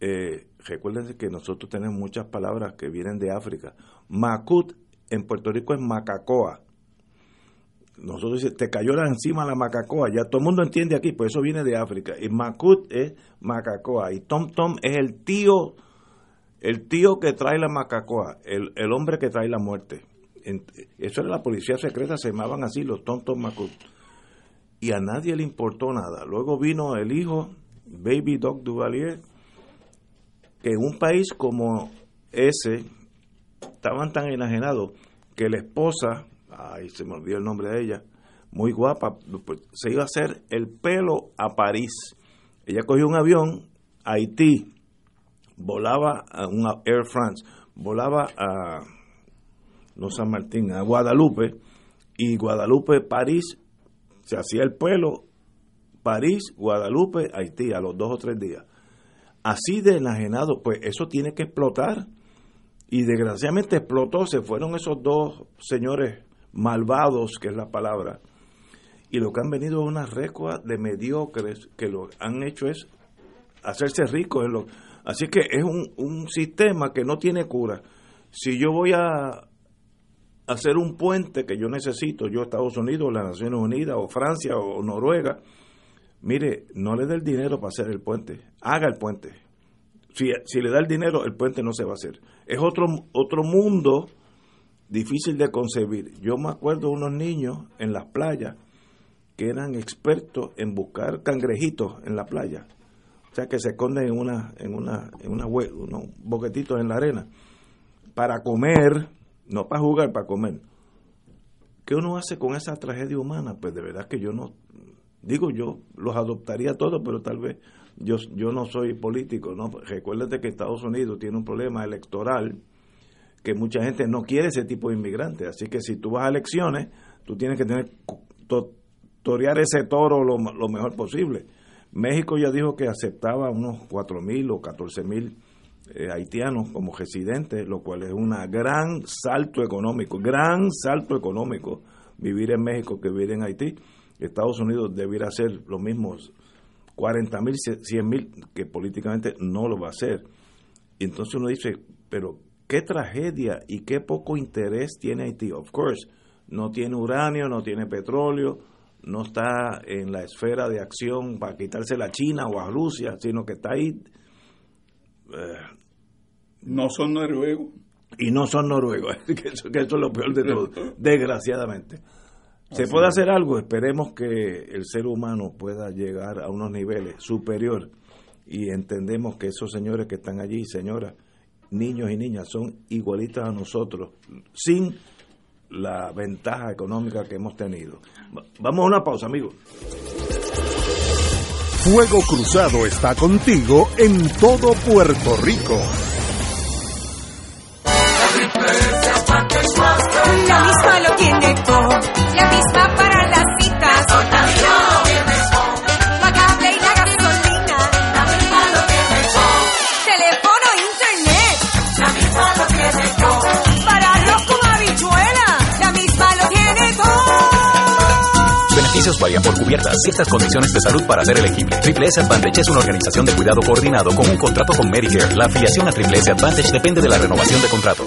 eh, recuérdense que nosotros tenemos muchas palabras que vienen de África. Makut en Puerto Rico es macacoa. Nosotros decimos, te cayó la encima la macacoa, ya todo el mundo entiende aquí, pues eso viene de África. Y Makut es macacoa. Y Tom Tom es el tío, el tío que trae la macacoa, el, el hombre que trae la muerte. Eso era la policía secreta, se llamaban así los Tom Tom Makut. Y a nadie le importó nada. Luego vino el hijo, Baby Doc Duvalier, que en un país como ese, estaban tan enajenados que la esposa, ay, se me olvidó el nombre de ella, muy guapa, pues, se iba a hacer el pelo a París. Ella cogió un avión a Haití, volaba a una Air France, volaba a no San Martín, a Guadalupe, y Guadalupe, París, se hacía el pelo, París, Guadalupe, Haití, a los dos o tres días. Así de enajenado, pues eso tiene que explotar. Y desgraciadamente explotó, se fueron esos dos señores malvados, que es la palabra, y lo que han venido es una recua de mediocres que lo han hecho es hacerse ricos. así que es un, un sistema que no tiene cura. Si yo voy a hacer un puente que yo necesito, yo Estados Unidos, las Naciones Unidas, o Francia, o Noruega, mire, no le dé el dinero para hacer el puente, haga el puente. Si, si le da el dinero, el puente no se va a hacer. Es otro, otro mundo difícil de concebir. Yo me acuerdo unos niños en las playas que eran expertos en buscar cangrejitos en la playa. O sea, que se esconden en una, en una, en una unos boquetitos en la arena para comer, no para jugar, para comer. ¿Qué uno hace con esa tragedia humana? Pues de verdad que yo no, digo yo, los adoptaría todos, pero tal vez yo, yo no soy político, ¿no? Recuérdate que Estados Unidos tiene un problema electoral que mucha gente no quiere ese tipo de inmigrantes, así que si tú vas a elecciones, tú tienes que tener to- torear ese toro lo, lo mejor posible. México ya dijo que aceptaba unos 4.000 o 14.000 eh, haitianos como residentes, lo cual es un gran salto económico, gran salto económico vivir en México que vivir en Haití. Estados Unidos debiera hacer lo mismo, 40 mil, 100 mil, que políticamente no lo va a hacer. Y entonces uno dice, pero qué tragedia y qué poco interés tiene Haití. Of course, no tiene uranio, no tiene petróleo, no está en la esfera de acción para quitarse a China o a Rusia, sino que está ahí. eh, No son noruegos. y no son noruegos, que eso, que eso es lo peor de todo, desgraciadamente. ¿Se Así puede es. hacer algo? Esperemos que el ser humano pueda llegar a unos niveles superior y entendemos que esos señores que están allí, señoras, niños y niñas, son igualitas a nosotros, sin la ventaja económica que hemos tenido. Va- Vamos a una pausa, amigos. Fuego Cruzado está contigo en todo Puerto Rico. Beneficios varían por cubiertas. Ciertas condiciones de salud para ser elegible. Triple S Advantage es una organización de cuidado coordinado con un contrato con Medicare. La afiliación a Triple S Advantage depende de la renovación de contrato.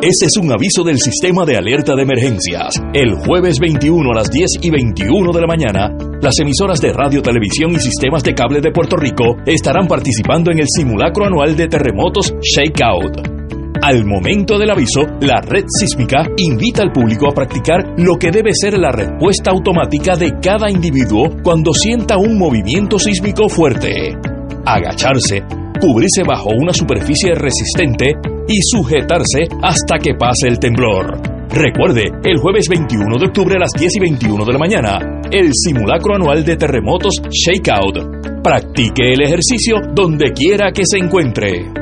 Ese es un aviso del sistema de alerta de emergencias. El jueves 21 a las 10 y 21 de la mañana, las emisoras de radio, televisión y sistemas de cable de Puerto Rico estarán participando en el simulacro anual de terremotos Shakeout. Al momento del aviso, la red sísmica invita al público a practicar lo que debe ser la respuesta automática de cada individuo cuando sienta un movimiento sísmico fuerte. Agacharse, cubrirse bajo una superficie resistente y sujetarse hasta que pase el temblor. Recuerde, el jueves 21 de octubre a las 10 y 21 de la mañana, el simulacro anual de terremotos Shakeout. Practique el ejercicio donde quiera que se encuentre.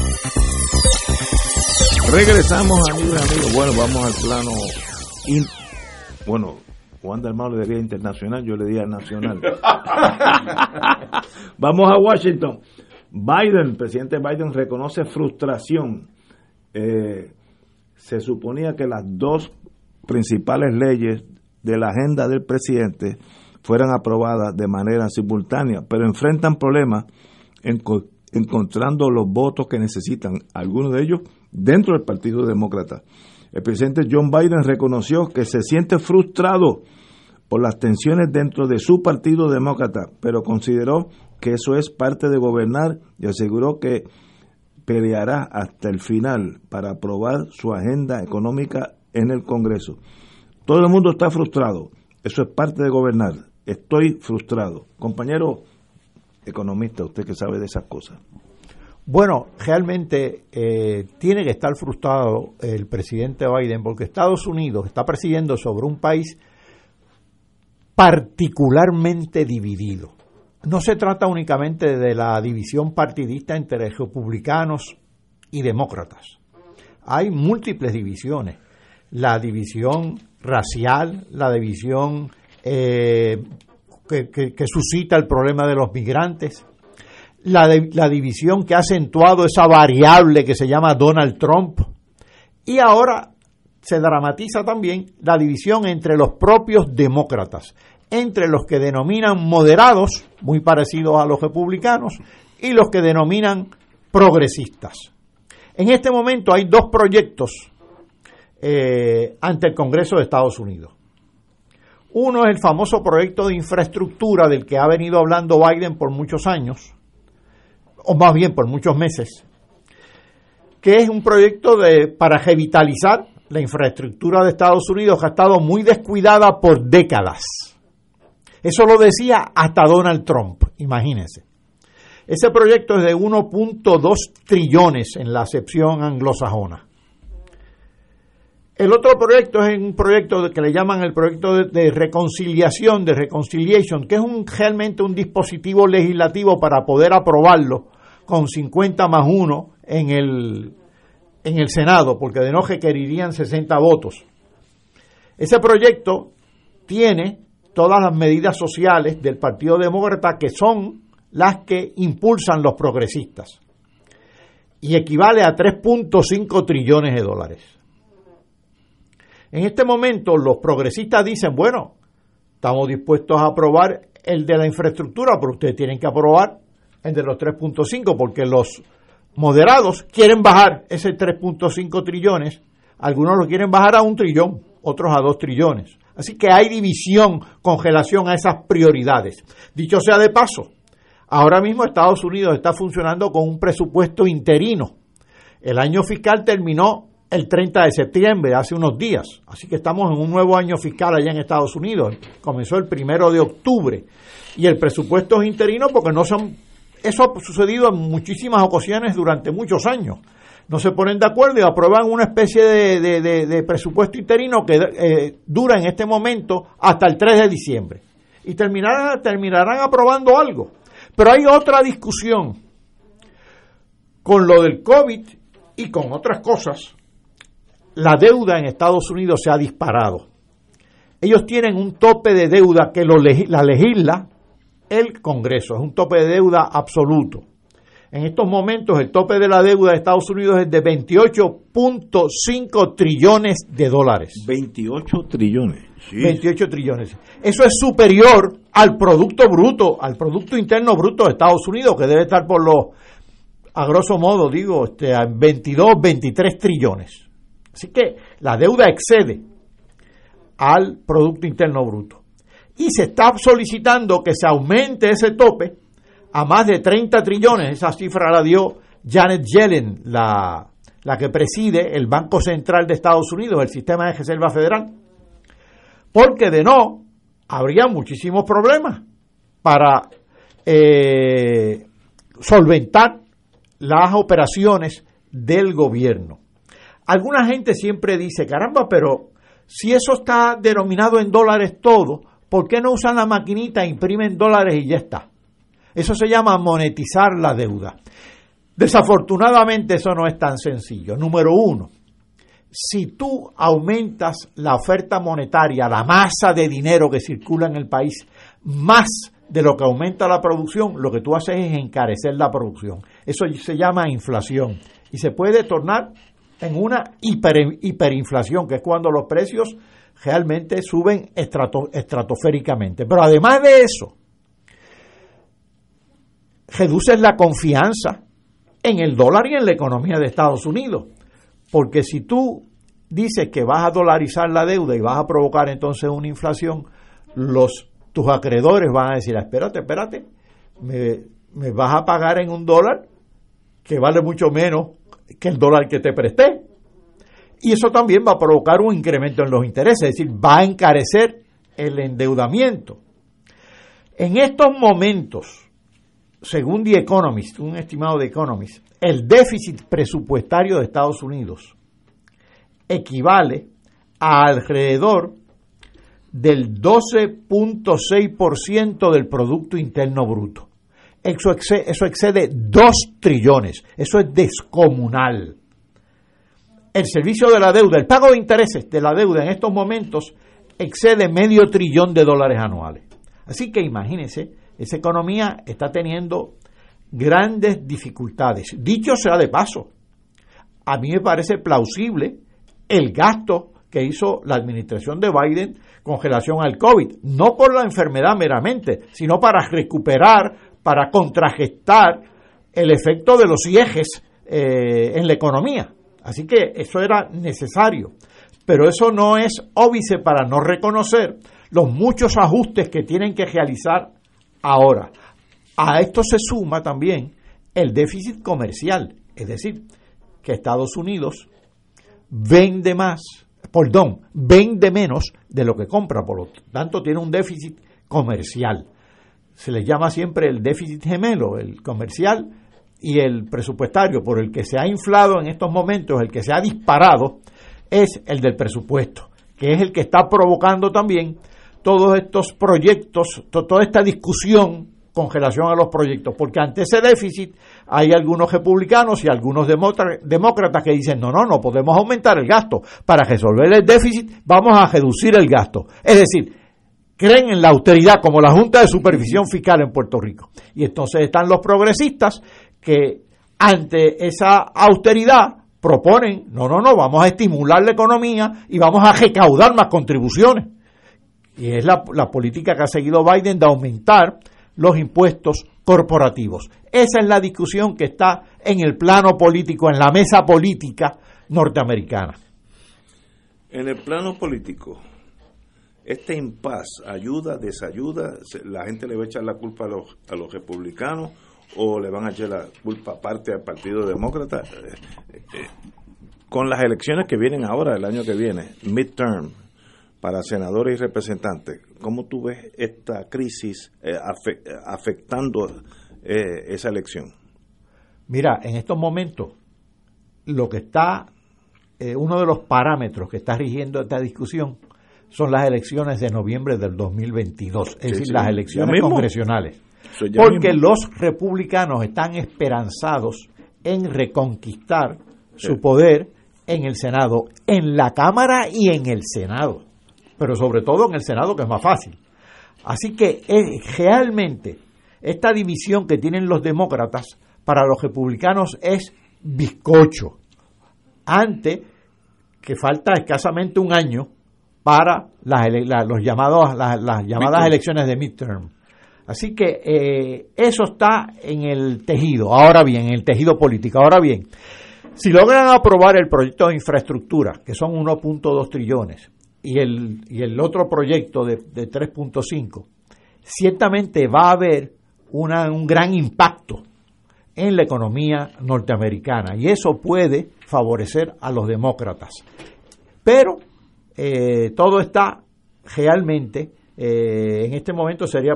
Regresamos, amigos, amigos. Bueno, vamos al plano. in- Bueno, Juan Dalmau le diría internacional, yo le diría nacional. vamos a Washington. Biden, presidente Biden, reconoce frustración. Eh, se suponía que las dos principales leyes de la agenda del presidente fueran aprobadas de manera simultánea, pero enfrentan problemas enco- encontrando los votos que necesitan, algunos de ellos dentro del Partido Demócrata. El presidente John Biden reconoció que se siente frustrado por las tensiones dentro de su Partido Demócrata, pero consideró que eso es parte de gobernar y aseguró que peleará hasta el final para aprobar su agenda económica en el Congreso. Todo el mundo está frustrado, eso es parte de gobernar. Estoy frustrado. Compañero economista, usted que sabe de esas cosas. Bueno, realmente eh, tiene que estar frustrado el presidente Biden porque Estados Unidos está presidiendo sobre un país particularmente dividido. No se trata únicamente de la división partidista entre republicanos y demócratas. Hay múltiples divisiones. La división racial, la división eh, que, suscita el problema de los migrantes, la, la división que ha acentuado esa variable que se llama Donald Trump. Y ahora se dramatiza también la división entre los propios demócratas, entre los que denominan moderados, muy parecidos a los republicanos, y los que denominan progresistas. En este momento hay dos proyectos eh, ante el Congreso de Estados Unidos. Uno es el famoso proyecto de infraestructura del que ha venido hablando Biden por muchos años, o más bien por muchos meses, que es un proyecto de, para revitalizar la infraestructura de Estados Unidos que ha estado muy descuidada por décadas. Eso lo decía hasta Donald Trump, imagínense. Ese proyecto es de 1.2 trillones en la acepción anglosajona. El otro proyecto es un proyecto que le llaman el proyecto de, de reconciliación, de reconciliation, que es un, realmente un dispositivo legislativo para poder aprobarlo con 50 más 1 en el, en el Senado, porque de no requerirían 60 votos. Ese proyecto tiene todas las medidas sociales del Partido Demócrata que son las que impulsan los progresistas. y equivale a 3.5 trillones de dólares. En este momento los progresistas dicen, bueno, estamos dispuestos a aprobar el de la infraestructura, pero ustedes tienen que aprobar de los 3.5 porque los moderados quieren bajar ese 3.5 trillones, algunos lo quieren bajar a un trillón, otros a dos trillones. Así que hay división, congelación a esas prioridades. Dicho sea de paso, ahora mismo Estados Unidos está funcionando con un presupuesto interino. El año fiscal terminó el 30 de septiembre, hace unos días. Así que estamos en un nuevo año fiscal allá en Estados Unidos. Comenzó el primero de octubre. Y el presupuesto es interino porque no son. Eso ha sucedido en muchísimas ocasiones durante muchos años. No se ponen de acuerdo y aprueban una especie de, presupuesto interino que eh, dura en este momento hasta el 3 de diciembre. Y terminarán, terminarán aprobando algo. Pero hay otra discusión con lo del COVID y con otras cosas la deuda en Estados Unidos se ha disparado. Ellos tienen un tope de deuda que lo la legisla el Congreso, es un tope de deuda absoluto. En estos momentos el tope de la deuda de Estados Unidos es de 28.5 trillones de dólares. 28 trillones. 28 trillones. Eso es superior al Producto Bruto, al Producto Interno Bruto de Estados Unidos, que debe estar por los, a grosso modo, digo, este, 22, 23 trillones. Así que la deuda excede al Producto Interno Bruto. Y se está solicitando que se aumente ese tope a más de 30 trillones. Esa cifra la dio Janet Yellen, la, la que preside el Banco Central de Estados Unidos, el sistema de reserva federal. Porque de no, habría muchísimos problemas para eh, solventar las operaciones del gobierno. Alguna gente siempre dice, caramba, pero si eso está denominado en dólares todo, ¿por qué no usan la maquinita, imprimen dólares y ya está? Eso se llama monetizar la deuda. Desafortunadamente eso no es tan sencillo. Número uno, si tú aumentas la oferta monetaria, la masa de dinero que circula en el país, más de lo que aumenta la producción, lo que tú haces es encarecer la producción. Eso se llama inflación y se puede tornar en una hiperinflación, que es cuando los precios realmente suben estratosféricamente. Pero además de eso, reduces la confianza en el dólar y en la economía de Estados Unidos. Porque si tú dices que vas a dolarizar la deuda y vas a provocar entonces una inflación, los tus acreedores van a decir, espérate, espérate, me, me vas a pagar en un dólar que vale mucho menos que el dólar que te presté. Y eso también va a provocar un incremento en los intereses, es decir, va a encarecer el endeudamiento. En estos momentos, según The Economist, un estimado de Economist, el déficit presupuestario de Estados Unidos equivale a alrededor del 12.6% del Producto Interno Bruto. Eso excede, eso excede 2 trillones. Eso es descomunal. El servicio de la deuda, el pago de intereses de la deuda en estos momentos excede medio trillón de dólares anuales. Así que imagínense, esa economía está teniendo grandes dificultades. Dicho sea de paso, a mí me parece plausible el gasto que hizo la administración de Biden con relación al COVID, no por la enfermedad meramente, sino para recuperar para contragestar el efecto de los IEGES eh, en la economía. Así que eso era necesario. Pero eso no es óbice para no reconocer los muchos ajustes que tienen que realizar ahora. A esto se suma también el déficit comercial, es decir, que Estados Unidos vende más, perdón, vende menos de lo que compra, por lo tanto tiene un déficit comercial se le llama siempre el déficit gemelo, el comercial y el presupuestario, por el que se ha inflado en estos momentos, el que se ha disparado, es el del presupuesto, que es el que está provocando también todos estos proyectos, toda esta discusión con relación a los proyectos, porque ante ese déficit hay algunos republicanos y algunos demócratas que dicen, no, no, no podemos aumentar el gasto, para resolver el déficit vamos a reducir el gasto. Es decir, creen en la autoridad como la Junta de Supervisión Fiscal en Puerto Rico. Y entonces están los progresistas que ante esa austeridad, proponen, no, no, no, vamos a estimular la economía y vamos a recaudar más contribuciones. Y es la, la política que ha seguido Biden de aumentar los impuestos corporativos. Esa es la discusión que está en el plano político, en la mesa política norteamericana. En el plano político, este impas ayuda, desayuda, la gente le va a echar la culpa a los, a los republicanos o le van a echar la culpa aparte al Partido Demócrata. Eh, eh, con las elecciones que vienen ahora, el año que viene, midterm, para senadores y representantes, ¿cómo tú ves esta crisis eh, afe- afectando eh, esa elección? Mira, en estos momentos, lo que está, eh, uno de los parámetros que está rigiendo esta discusión son las elecciones de noviembre del 2022, es Sí, decir, sí, las elecciones congresionales. Porque mismo. los republicanos están esperanzados en reconquistar su poder en el Senado, en la Cámara y en el Senado, pero sobre todo en el Senado que es más fácil. Así que eh, realmente esta división que tienen los demócratas para los republicanos es bizcocho. Antes que falta escasamente un año para las, la- los llamados, las, las llamadas Midterm. elecciones de midterm. Así que eh, eso está en el tejido, ahora bien, en el tejido político. Ahora bien, si logran aprobar el proyecto de infraestructura, que son 1.2 trillones, y el, y el otro proyecto de, de 3.5, ciertamente va a haber un gran impacto en la economía norteamericana y eso puede favorecer a los demócratas. Pero eh, todo está realmente, eh, en este momento sería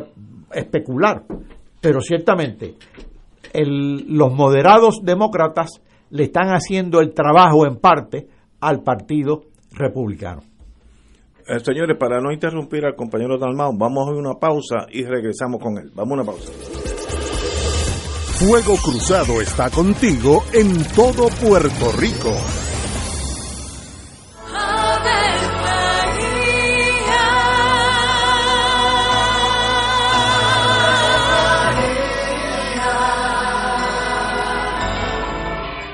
especular, pero ciertamente el- los moderados demócratas le están haciendo el trabajo en parte al Partido Republicano. Eh, señores, para no interrumpir al compañero Dalmau, vamos a una pausa y regresamos con él. Vamos a una pausa. Fuego Cruzado está contigo en todo Puerto Rico.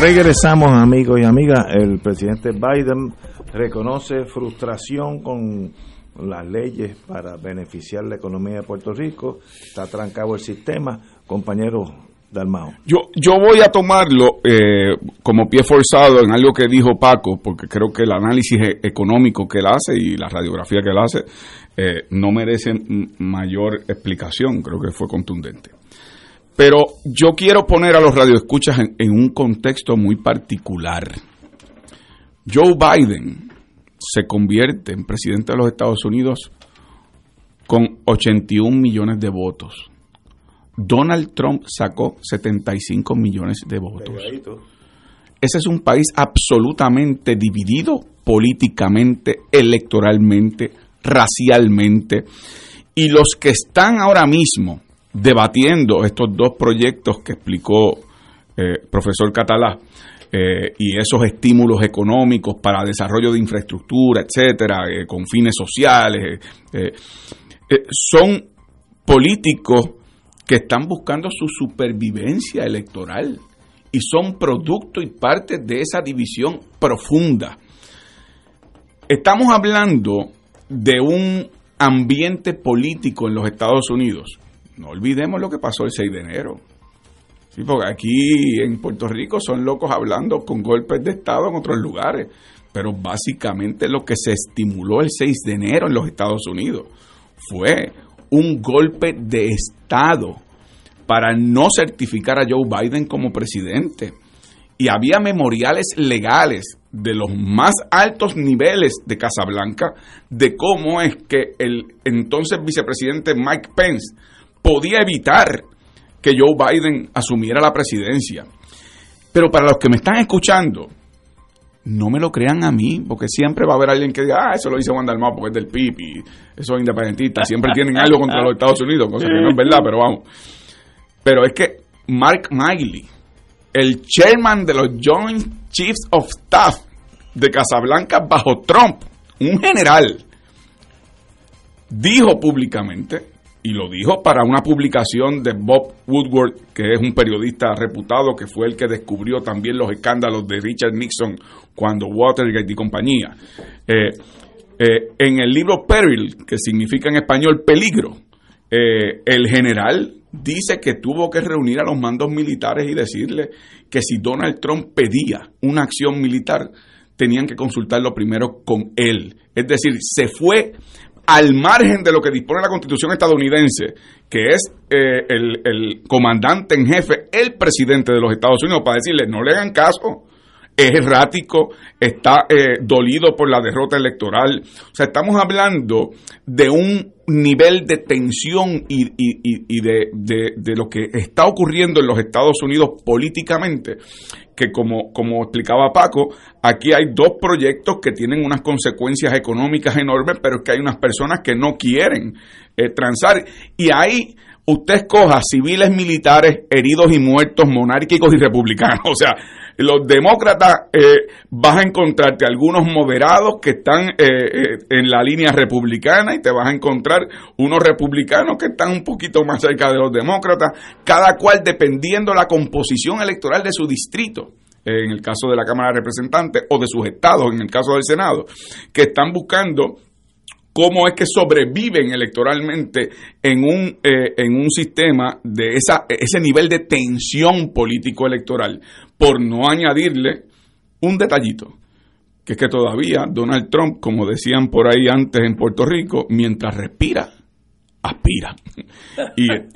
Regresamos, amigos y amigas. El presidente Biden reconoce frustración con las leyes para beneficiar la economía de Puerto Rico, está trancado el sistema, compañero Dalmao. Yo, yo voy a tomarlo eh, como pie forzado en algo que dijo Paco, porque creo que el análisis e- económico que él hace y la radiografía que él hace eh, no merece mayor explicación, creo que fue contundente. Pero yo quiero poner a los radioescuchas en, en un contexto muy particular. Joe Biden se convierte en presidente de los Estados Unidos con 81 millones de votos. Donald Trump sacó 75 millones de votos. Ese es un país absolutamente dividido políticamente, electoralmente, racialmente. Y los que están ahora mismo debatiendo estos dos proyectos que explicó eh, profesor Catalá eh, y esos estímulos económicos para desarrollo de infraestructura, etcétera, eh, con fines sociales, eh, son políticos que están buscando su supervivencia electoral y son producto y parte de esa división profunda. Estamos hablando de un ambiente político en los Estados Unidos. No olvidemos lo que pasó el 6 de enero. Sí, porque aquí en Puerto Rico son locos hablando con golpes de Estado en otros lugares. Pero básicamente lo que se estimuló el 6 de enero en los Estados Unidos fue un golpe de Estado para no certificar a Joe Biden como presidente. Y había memoriales legales de los más altos niveles de Casablanca de cómo es que el entonces vicepresidente Mike Pence podía evitar que Joe Biden asumiera la presidencia. Pero para los que me están escuchando, no me lo crean a mí, porque siempre va a haber alguien que diga, ah, eso lo dice Juan Dalmau porque es del PIB y esos independentistas siempre tienen algo contra los Estados Unidos, cosa que no es verdad, pero vamos. Pero es que Mark Miley, el chairman de los Joint Chiefs of Staff de Casablanca bajo Trump, un general, dijo públicamente, y lo dijo para una publicación de Bob Woodward, que es un periodista reputado, que fue el que descubrió también los escándalos de Richard Nixon cuando Watergate y compañía. Eh, eh, en el libro Peril, que significa en español peligro, eh, el general dice que tuvo que reunir a los mandos militares y decirle que si Donald Trump pedía una acción militar, tenían que consultarlo primero con él. Es decir, se fue al margen de lo que dispone la constitución estadounidense, que es eh, el, comandante en jefe, el presidente de los Estados Unidos, para decirle, no le hagan caso, es errático, está eh, dolido por la derrota electoral. O sea, estamos hablando de un nivel de tensión y, y- y- de, de- de lo que está ocurriendo en los Estados Unidos políticamente, que como, como explicaba Paco, aquí hay dos proyectos que tienen unas consecuencias económicas enormes, pero es que hay unas personas que no quieren eh, transar. Y ahí usted escoja civiles, militares, heridos y muertos, monárquicos y republicanos. O sea, los demócratas eh, vas a encontrarte algunos moderados que están eh, eh, en la línea republicana y te vas a encontrar unos republicanos que están un poquito más cerca de los demócratas, cada cual dependiendo la composición electoral de su distrito en el caso de la Cámara de Representantes o de sus estados en el caso del Senado, que están buscando cómo es que sobreviven electoralmente en un, eh, en un sistema de esa, ese nivel de tensión político electoral, por no añadirle un detallito, que es que todavía Donald Trump, como decían por ahí antes en Puerto Rico, mientras respira, aspira. Y eh,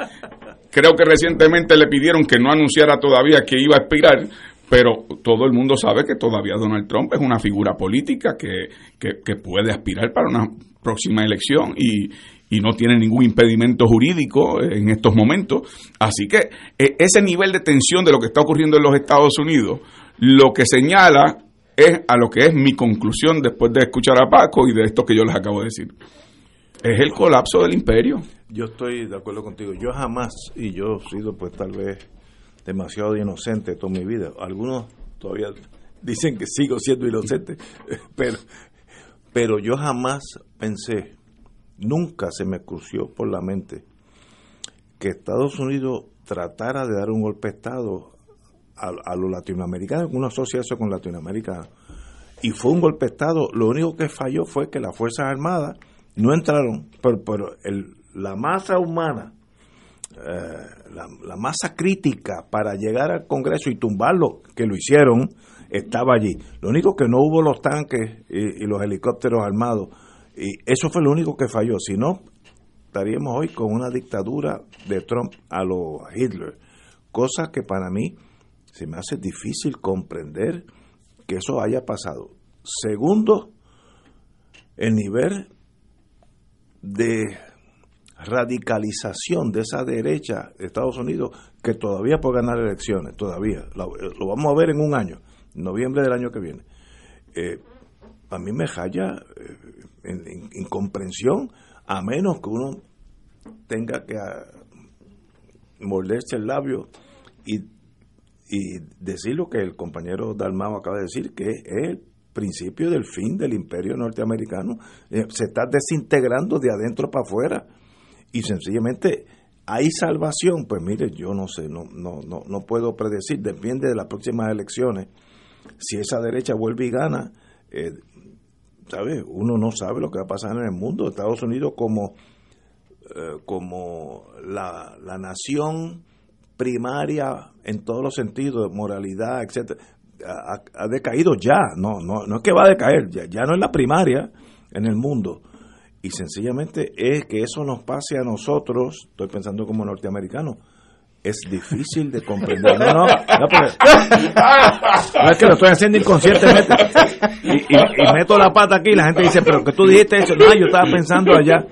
creo que recientemente le pidieron que no anunciara todavía que iba a aspirar, pero todo el mundo sabe que todavía Donald Trump es una figura política que, que- que puede aspirar para una próxima elección y, y no tiene ningún impedimento jurídico en estos momentos. Así que eh, ese nivel de tensión de lo que está ocurriendo en los Estados Unidos, lo que señala es a lo que es mi conclusión después de escuchar a Paco y de esto que yo les acabo de decir. Es el colapso del imperio. Yo estoy de acuerdo contigo. Yo jamás, y yo he sido pues tal vez demasiado inocente toda mi vida. Algunos todavía dicen que sigo siendo inocente, pero, pero yo jamás pensé, nunca se me crució por la mente que Estados Unidos tratara de dar un golpe de Estado a, los latinoamericanos, una asociación con Latinoamérica. y fue un golpe de Estado. Lo único que falló fue que las Fuerzas Armadas no entraron, pero, pero la masa humana, eh, la, masa crítica para llegar al Congreso y tumbarlo, que lo hicieron, estaba allí. Lo único que no hubo los tanques y los helicópteros armados. Y eso fue lo único que falló. Si no, estaríamos hoy con una dictadura de Trump a lo Hitler. Cosa que para mí se me hace difícil comprender que eso haya pasado. Segundo, el nivel de radicalización de esa derecha de Estados Unidos que todavía puede ganar elecciones, todavía. Lo, vamos a ver en un año, noviembre del año que viene. Eh, a mí me halla eh, en, en- incomprensión, a menos que uno tenga que ah, morderse el labio y, y decir lo que el compañero Dalmao acaba de decir, que es el principio del fin del imperio norteamericano. Eh, se está desintegrando de adentro para afuera y sencillamente hay salvación. Pues mire, yo no sé, no, no, no, no puedo predecir, depende de las próximas elecciones. Si esa derecha vuelve y gana, eh, ¿sabe? Uno no sabe lo que va a pasar en el mundo. Estados Unidos como, eh, como la, la nación primaria en todos los sentidos, moralidad, etcétera, ha, ha decaído ya. No, no, no es que va a decaer, ya, ya no es la primaria en el mundo. Y sencillamente es que eso nos pase a nosotros, estoy pensando como norteamericano, es difícil de comprender. No, no, no, no es que lo estoy haciendo inconscientemente. Y, y- y meto la pata aquí y la gente dice, pero que tú dijiste eso. No, yo estaba pensando allá.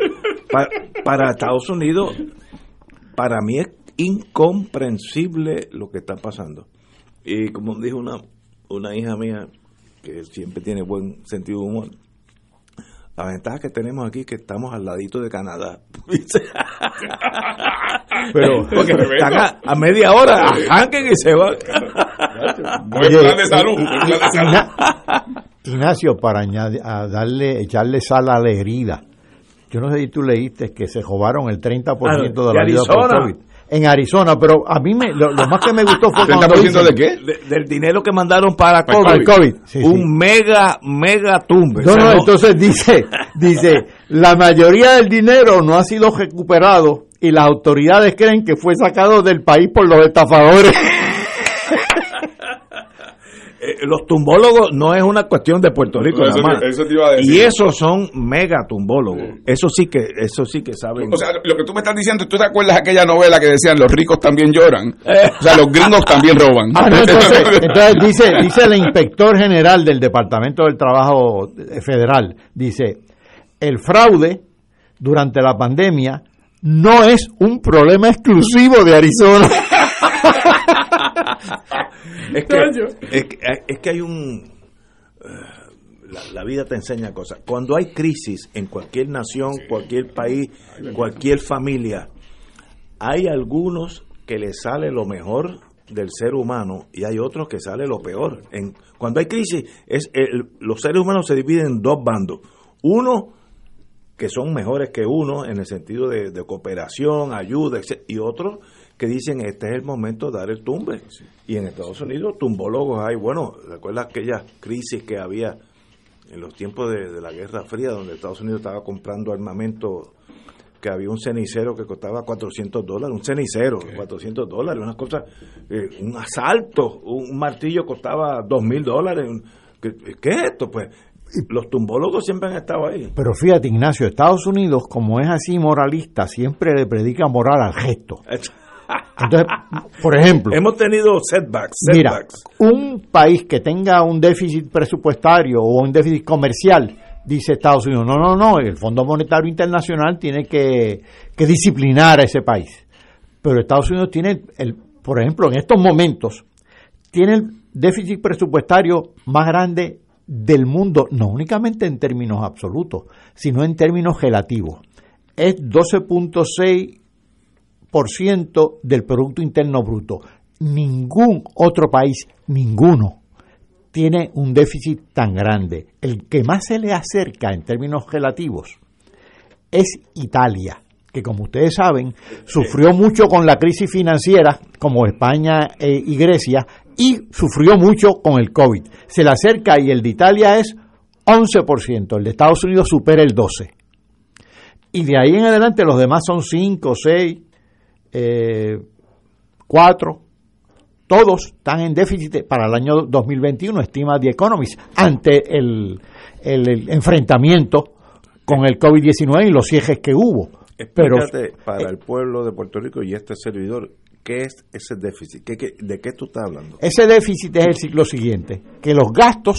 Pa- para Estados Unidos, para mí es incomprensible lo que está pasando. Y como dijo una, una hija mía, que siempre tiene buen sentido de humor, la ventaja que tenemos aquí es que estamos al ladito de Canadá. Pero- Porque están a, a media hora, arranquen y se van. Buen plan de salud, buen plan de salud. Igna- Ignacio, para añadir- a darle, echarle sal a la herida. Yo no sé si tú leíste que se robaron el 30% Ah, de de la ayuda por. COVID. En Arizona, pero a mí me, lo, lo más que me gustó fue cuando ¿30% dicen- de qué? De- del dinero que mandaron para Para COVID. el COVID, sí, sí. un mega, mega tumbe. No, O sea, no, no- entonces dice, dice, la mayoría del dinero no ha sido recuperado y las autoridades creen que fue sacado del país por los estafadores. Los tumbólogos no es una cuestión de Puerto Rico Eso nada más. te- eso te iba a decir. Y esos son mega tumbólogos. Eso sí que, eso sí que saben. O sea, lo que tú me estás diciendo, ¿tú te acuerdas aquella novela que decían los ricos también lloran? O sea, los gringos también roban. Ah, no, entonces, entonces dice, dice el inspector general del Departamento del Trabajo Federal, dice, el fraude durante la pandemia no es un problema exclusivo de Arizona. es, que, es, que, es que hay un... eh, La, la vida te enseña cosas. Cuando hay crisis en cualquier nación, cualquier país, cualquier familia, hay algunos que les sale lo mejor del ser humano y hay otros que sale lo peor. En, cuando hay crisis, es el- los seres humanos se dividen en dos bandos. Uno que son mejores que uno en el sentido de, de cooperación, ayuda, etc. y otros que dicen este es el momento de dar el tumbe. Y en Estados Unidos tumbólogos hay, bueno, ¿recuerdas aquella crisis que había en los tiempos de, de la Guerra Fría, donde Estados Unidos estaba comprando armamento, que había un cenicero que costaba 400 dólares, un cenicero, 400 dólares, unas cosas, eh, un asalto, un martillo costaba 2 mil dólares. ¿Qué, qué es esto? Pues los tumbólogos siempre han estado ahí. Pero fíjate, Ignacio, Estados Unidos, como es así moralista, siempre le predica moral al gesto. Entonces, por ejemplo, Hemos tenido setbacks, Mira, un país que tenga un déficit presupuestario o un déficit comercial, dice Estados Unidos, no, no, no, el Fondo Monetario Internacional tiene que, que disciplinar a ese país. Pero Estados Unidos tiene, el, por ejemplo, en estos momentos, tiene el déficit presupuestario más grande del mundo, no únicamente en términos absolutos, sino en términos relativos. Es 12.6 ciento del Producto Interno Bruto. Ningún otro país, ninguno, tiene un déficit tan grande. El que más se le acerca en términos relativos es Italia, que como ustedes saben, sufrió mucho con la crisis financiera, como España eh, y Grecia, y sufrió mucho con el COVID. Se le acerca y el de Italia es 11%, el de Estados Unidos supera el 12%. Y de ahí en adelante los demás son 5, 6, eh, 4, todos están en déficit para el año 2021, estima The Economist, ante el, el- el enfrentamiento con el COVID-19 y los cierres que hubo. Pero para el pueblo de Puerto Rico y este servidor, ¿qué es ese déficit? ¿Qué, qué- de qué tú estás hablando? ese déficit es el ciclo siguiente, que los gastos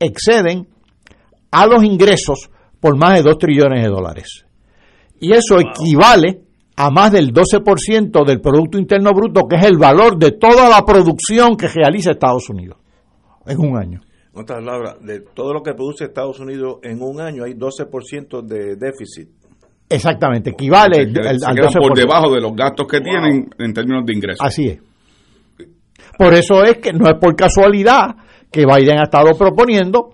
exceden a los ingresos por más de 2 trillones de dólares. Y eso equivale a más del 12% del Producto Interno Bruto, que es el valor de toda la producción que realiza Estados Unidos en un año. En otras palabras, de todo lo que produce Estados Unidos en un año hay 12% de déficit. Exactamente, equivale al, se al quedan 12%. por debajo de los gastos que tienen en términos de ingresos. Así es. Por eso es que no es por casualidad que Biden ha estado proponiendo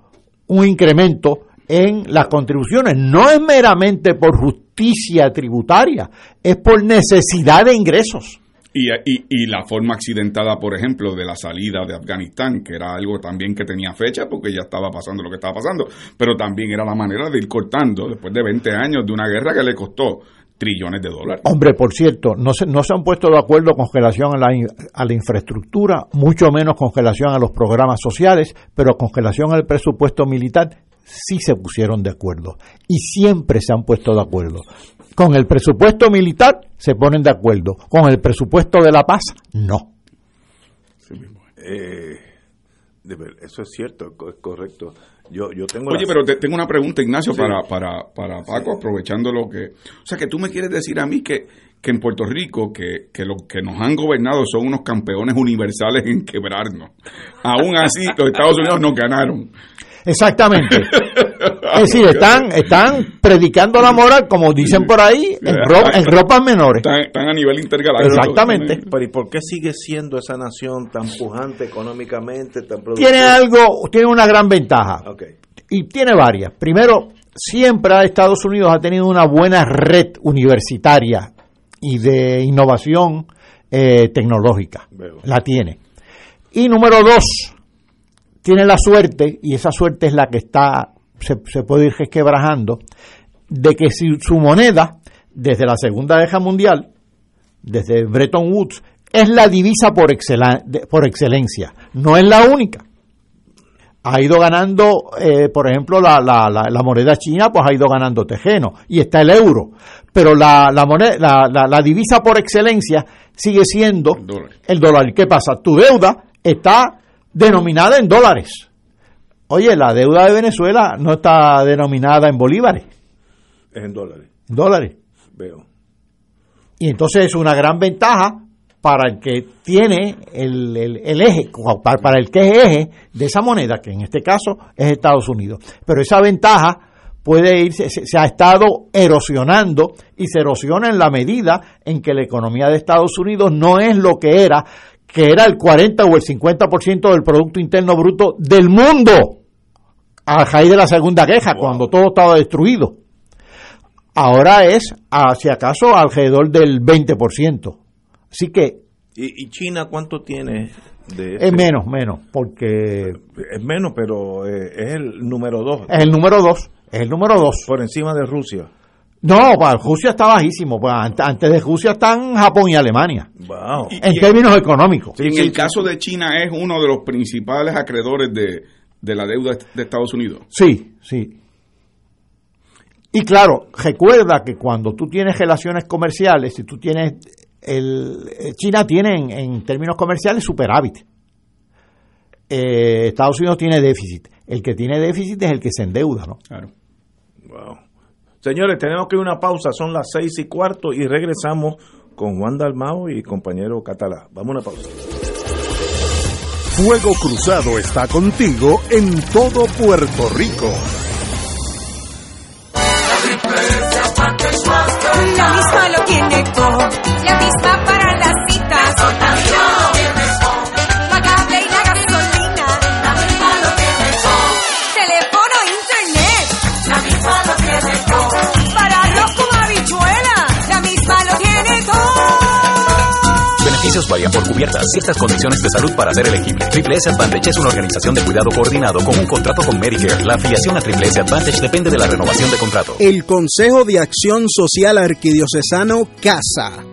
un incremento en las contribuciones. No es meramente por justicia tributaria, es por necesidad de ingresos. Y, y, y la forma accidentada, por ejemplo, de la salida de Afganistán, que era algo también que tenía fecha porque ya estaba pasando lo que estaba pasando, pero también era la manera de ir cortando después de 20 años de una guerra que le costó trillones de dólares. Hombre, por cierto, no se, no se han puesto de acuerdo con relación a la, a la infraestructura, mucho menos con relación a los programas sociales, pero con relación al presupuesto militar sí se pusieron de acuerdo y siempre se han puesto de acuerdo. Con el presupuesto militar se ponen de acuerdo, con el presupuesto de la paz no. Eh, de ver- eso es cierto, es correcto. Yo, yo tengo Oye, la- pero te- tengo una pregunta, Ignacio, Sí. para, para, para Paco, aprovechando lo que... O sea, que tú me quieres decir a mí que, que en Puerto Rico, que, que los que nos han gobernado son unos campeones universales en quebrarnos. Aún así, los Estados Unidos nos ganaron. Exactamente. Es decir, están, están predicando la moral, como dicen por ahí, en, ro- en ropas menores. Están, están a nivel intergaláctico. Exactamente. Pero ¿y por qué sigue siendo esa nación tan pujante económicamente, tan productiva? Tiene algo, tiene una gran ventaja. Y tiene varias. Primero, siempre Estados Unidos ha tenido una buena red universitaria y de innovación eh, tecnológica. Veo. La tiene. Y número dos, tiene la suerte, y esa suerte es la que está, se, se puede ir resquebrajando, de que si su moneda, desde la Segunda Guerra Mundial, desde Bretton Woods, es la divisa por, por excelencia. No es la única ha ido ganando, eh, por ejemplo, la, la, la, la moneda china, pues ha ido ganando tejeno y está el euro. Pero la, la, moneda, la, divisa por excelencia sigue siendo el dólar. ¿Y qué pasa? Tu deuda está denominada en dólares. Oye, la deuda de Venezuela no está denominada en bolívares, Es en dólares, en dólares. veo. Y entonces es una gran ventaja para el que tiene el, el- el eje, para, para el que es eje de esa moneda, que en este caso es Estados Unidos. Pero esa ventaja puede irse, se, se ha estado erosionando y se erosiona en la medida en que la economía de Estados Unidos no es lo que era, que era el 40 o el 50% del Producto Interno Bruto del mundo a raíz de la Segunda Guerra, cuando todo estaba destruido ahora es, ah, si acaso, alrededor del 20%. Así que ¿Y, y China cuánto tiene de es menos, menos, porque Es menos, pero eh, es el número dos. es el número dos, es el número dos. Por encima de Rusia. No, pues, Rusia está bajísimo, pues, ante- antes de Rusia están Japón y Alemania, Wow. en términos económicos. en el caso de China es uno de los principales acreedores de, de la deuda de Estados Unidos. Sí, sí. Y claro, recuerda que cuando tú tienes relaciones comerciales, si tú tienes el eh, China tiene en, en términos comerciales superávit. Eh, Estados Unidos tiene déficit. El que tiene déficit es el que se endeuda, ¿no? Claro. Wow. Señores, tenemos que ir a una pausa. Son las seis y cuarto y regresamos con Juan Dalmao y compañero Catalá. Vamos a una pausa. Fuego Cruzado está contigo en todo Puerto Rico. La misma lo tiene todo. La misma varían por cubiertas. Ciertas condiciones de salud para ser elegible. Triple S Advantage es una organización de cuidado coordinado con un contrato con Medicare. La afiliación a Triple S Advantage depende de la renovación de contrato. El Consejo de Acción Social Arquidiocesano CASA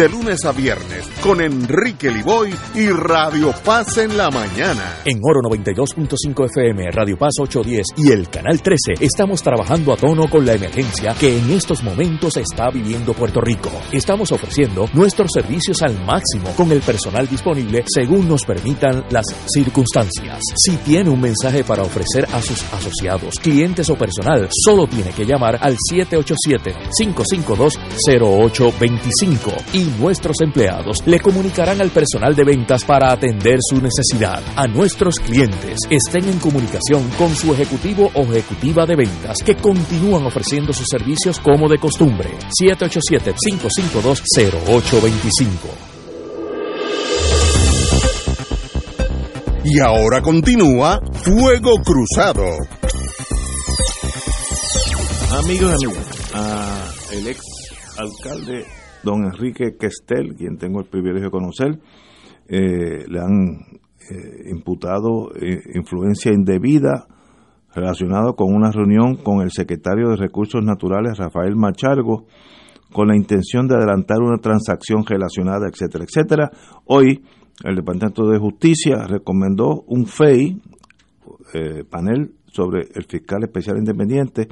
de lunes a viernes con Enrique Liboy y Radio Paz en la mañana. En Oro 92.5 FM, Radio Paz 810 y el Canal 13 estamos trabajando a tono con la emergencia que en estos momentos está viviendo Puerto Rico. Estamos ofreciendo nuestros servicios al máximo con el personal disponible según nos permitan las circunstancias. Si tiene un mensaje para ofrecer a sus asociados, clientes o personal, solo tiene que llamar al 787 552 0825 y nuestros empleados le comunicarán al personal de ventas para atender su necesidad. A nuestros clientes estén en comunicación con su ejecutivo o ejecutiva de ventas que continúan ofreciendo sus servicios como de costumbre. 787-552-0825. Y ahora continúa Fuego Cruzado. Amigos, amigos, a el ex alcalde don Enrique Questel, quien tengo el privilegio de conocer, eh, le han eh, imputado eh, influencia indebida relacionada con una reunión con el secretario de Recursos Naturales, Rafael Machargo, con la intención de adelantar una transacción relacionada, etcétera, etcétera. Hoy, el Departamento de Justicia recomendó un FEI, panel sobre el fiscal especial independiente,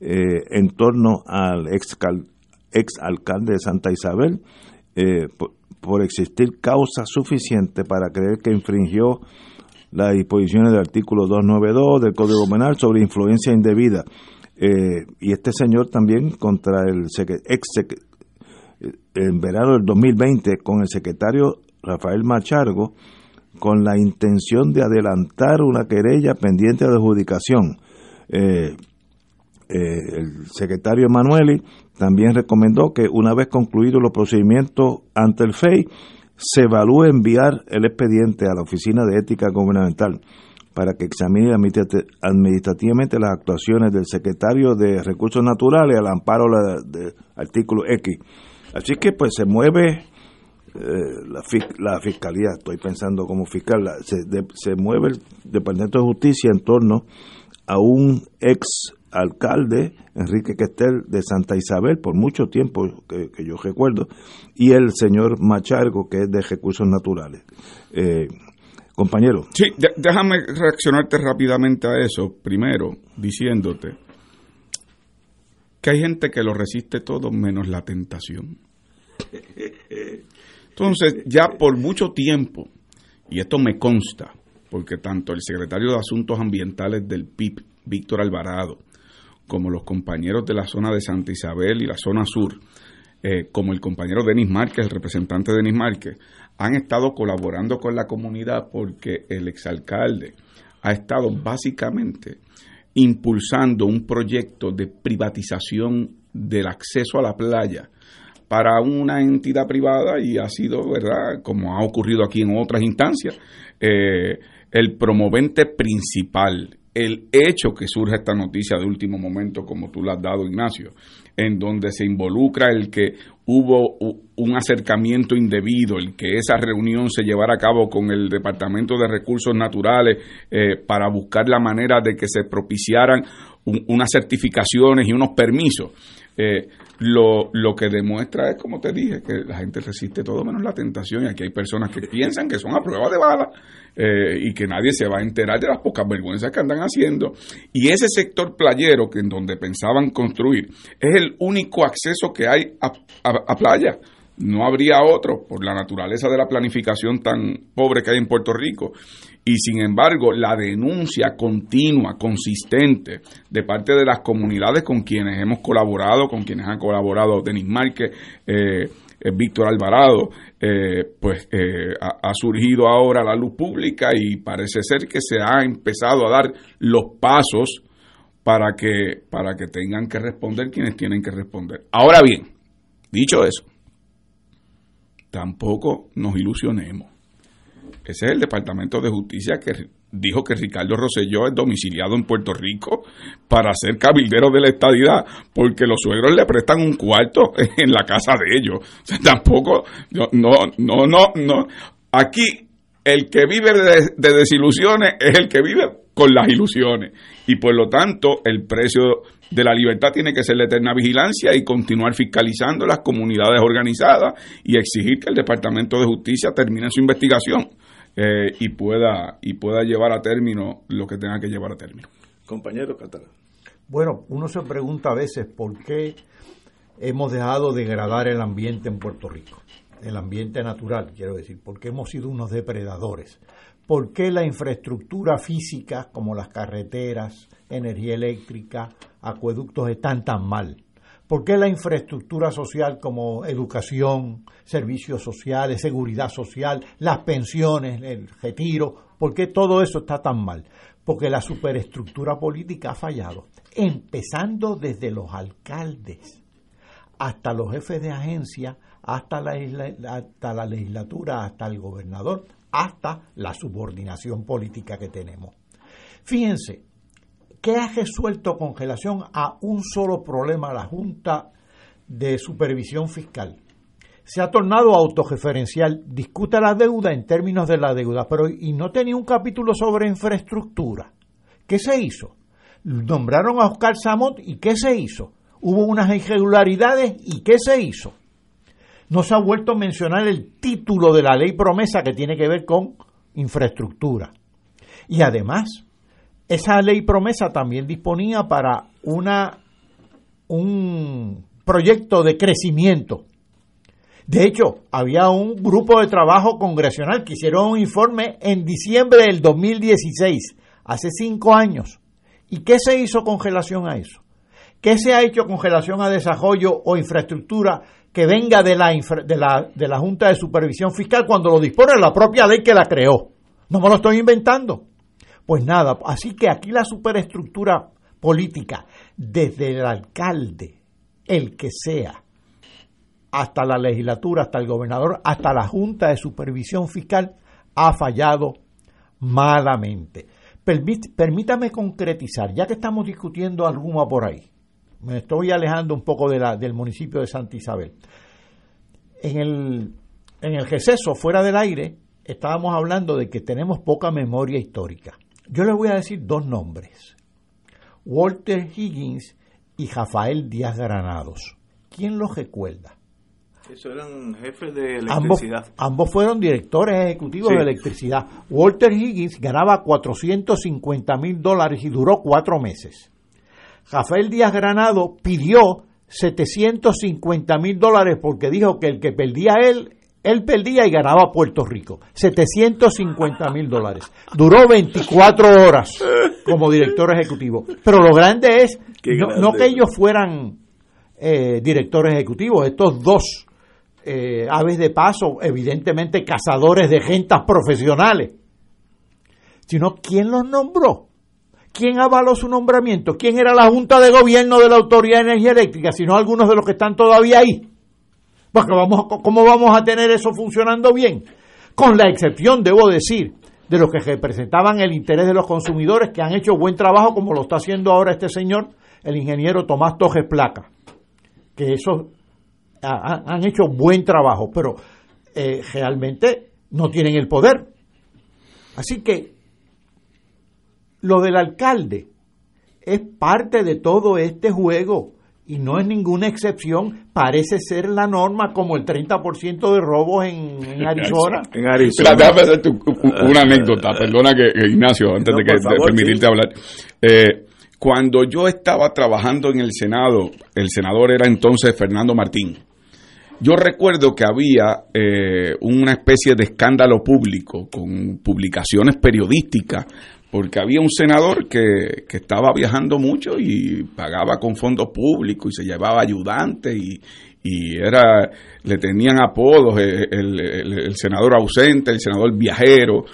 en torno al ex, ex alcalde de Santa Isabel, eh, por, existir causa suficiente para creer que infringió las disposiciones del artículo 292 del Código Penal sobre influencia indebida. Eh, y este señor también contra el ex en verano del 2020 con el secretario Rafael Machargo con la intención de adelantar una querella pendiente de adjudicación. Eh, eh, el secretario Emanueli también recomendó que una vez concluidos los procedimientos ante el FEI, se evalúe enviar el expediente a la Oficina de Ética Gubernamental para que examine administrativamente las actuaciones del secretario de Recursos Naturales al amparo del artículo X. Así que pues se mueve eh, la, fiscalía, estoy pensando como fiscal, se, se mueve el Departamento de Justicia en torno a un ex alcalde, Enrique Questel, de Santa Isabel, por mucho tiempo que, yo recuerdo, y el señor Machargo, que es de Recursos Naturales. Eh, compañero. Sí, déjame reaccionarte rápidamente a eso, primero, diciéndote que hay gente que lo resiste todo menos la tentación. Entonces, ya por mucho tiempo, y esto me consta, porque tanto el secretario de Asuntos Ambientales del PIB, Víctor Alvarado, como los compañeros de la zona de Santa Isabel y la zona sur, eh, como el compañero Denis Márquez, el representante Denis Márquez, han estado colaborando con la comunidad porque el exalcalde ha estado básicamente impulsando un proyecto de privatización del acceso a la playa para una entidad privada y ha sido, ¿verdad? Como ha ocurrido aquí en otras instancias, eh, el promovente principal, el hecho que surge esta noticia de último momento, como tú la has dado, Ignacio, en donde se involucra el que hubo un acercamiento indebido, el que esa reunión se llevara a cabo con el Departamento de Recursos Naturales eh, para buscar la manera de que se propiciaran unas certificaciones y unos permisos. Eh, lo, lo que demuestra es, como te dije, que la gente resiste todo menos la tentación y aquí hay personas que piensan que son a prueba de bala eh, y que nadie se va a enterar de las pocas vergüenzas que andan haciendo. Y ese sector playero, que en donde pensaban construir, es el único acceso que hay a, a playa. No habría otro por la naturaleza de la planificación tan pobre que hay en Puerto Rico y sin embargo la denuncia continua, consistente de parte de las comunidades con quienes hemos colaborado, con quienes han colaborado Denis Márquez, eh, eh, Víctor Alvarado, eh, pues ha, surgido ahora la luz pública y parece ser que se ha empezado a dar los pasos para que, para que tengan que responder quienes tienen que responder. Ahora bien, dicho eso, tampoco nos ilusionemos ese es el Departamento de Justicia que dijo que Ricardo Rosselló es domiciliado en Puerto Rico para ser cabildero de la estadidad, porque los suegros le prestan un cuarto en la casa de ellos. tampoco, no, no, no, no. Aquí el que vive de, de desilusiones es el que vive con las ilusiones. Y por lo tanto, el precio de la libertad tiene que ser la eterna vigilancia y continuar fiscalizando las comunidades organizadas y exigir que el Departamento de Justicia termine su investigación eh, y pueda y pueda llevar a término lo que tenga que llevar a término. Compañero Catalán. Bueno, uno se pregunta a veces por qué hemos dejado de degradar el ambiente en Puerto Rico, el ambiente natural, quiero decir, por qué hemos sido unos depredadores, por qué la infraestructura física como las carreteras, energía eléctrica, acueductos están tan mal. ¿Por qué la infraestructura social como educación, servicios sociales, seguridad social, las pensiones, el retiro, por qué todo eso está tan mal? Porque la superestructura política ha fallado, empezando desde los alcaldes hasta los jefes de agencia, hasta la, hasta la legislatura, hasta el gobernador, hasta la subordinación política que tenemos. Fíjense, ¿Qué ha resuelto con relación a un solo problema la Junta de Supervisión Fiscal? Se ha tornado autoreferencial, discute la deuda en términos de la deuda, pero y no tenía un capítulo sobre infraestructura. ¿Qué se hizo? Nombraron a Oscar Samot y ¿qué se hizo? Hubo unas irregularidades y ¿qué se hizo? No se ha vuelto a mencionar el título de la ley promesa que tiene que ver con infraestructura. Y además, esa ley promesa también disponía para una, un proyecto de crecimiento. De hecho, había un grupo de trabajo congresional que hicieron un informe en diciembre del 2016, hace cinco años. ¿Y qué se hizo con relación a eso? ¿Qué se ha hecho con relación a desarrollo o infraestructura que venga de la, de la, de la Junta de Supervisión Fiscal cuando lo dispone la propia ley que la creó? No me lo estoy inventando. Pues nada, así que aquí la superestructura política, desde el alcalde, el que sea, hasta la legislatura, hasta el gobernador, hasta la Junta de Supervisión Fiscal, ha fallado malamente. permítame concretizar, ya que estamos discutiendo alguna por ahí, me estoy alejando un poco del municipio de Santa Isabel. En el, en el receso, fuera del aire, estábamos hablando de que tenemos poca memoria histórica. Yo le voy a decir dos nombres, Walter Higgins y Rafael Díaz Granados. ¿Quién los recuerda? Eso eran jefes de electricidad. Ambos, fueron directores ejecutivos de electricidad. Walter Higgins ganaba 450 mil dólares y duró cuatro meses. Rafael Díaz Granado pidió 750 mil dólares porque dijo que el que perdía él él perdía y ganaba Puerto Rico. 750 mil dólares. Duró 24 horas como director ejecutivo. Pero lo grande es, no, que ellos fueran eh, directores ejecutivos, estos dos eh, aves de paso, evidentemente cazadores de gentas profesionales, sino quién los nombró. ¿Quién avaló su nombramiento? ¿Quién era la Junta de Gobierno de la Autoridad de Energía Eléctrica? Sino algunos de los que están todavía ahí. Porque vamos, ¿cómo vamos a tener eso funcionando bien? Con la excepción, debo decir, de los que representaban el interés de los consumidores, que han hecho buen trabajo, como lo está haciendo ahora este señor, el ingeniero Tomás Tojes Placa, que eso ha- ha- han hecho buen trabajo, pero eh, realmente no tienen el poder. Así que lo del alcalde es parte de todo este juego y no es ninguna excepción, parece ser la norma como el 30% de robos en, en Arizona. En Arizona. Espera, déjame hacerte un- un- una anécdota, perdona que, que Ignacio, antes No, de, que, de permitirte sí. hablar. Eh, cuando yo estaba trabajando en el Senado, el senador era entonces Fernando Martín. Yo recuerdo que había eh, una especie de escándalo público con publicaciones periodísticas, porque había un senador que, que estaba viajando mucho y pagaba con fondos públicos y se llevaba ayudantes y, y era le tenían apodos eh, el, el- senador ausente, el senador viajero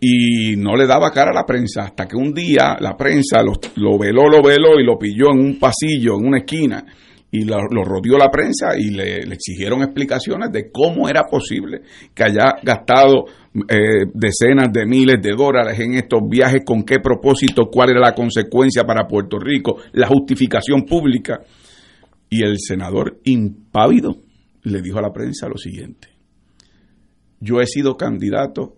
y no le daba cara a la prensa hasta que un día la prensa lo, lo veló, lo veló y lo pilló en un pasillo, en una esquina y lo, rodeó la prensa y le exigieron explicaciones de cómo era posible que haya gastado eh, decenas de miles de dólares en estos viajes, con qué propósito, cuál era la consecuencia para Puerto Rico, la justificación pública. Y el senador impávido le dijo a la prensa lo siguiente, yo he sido candidato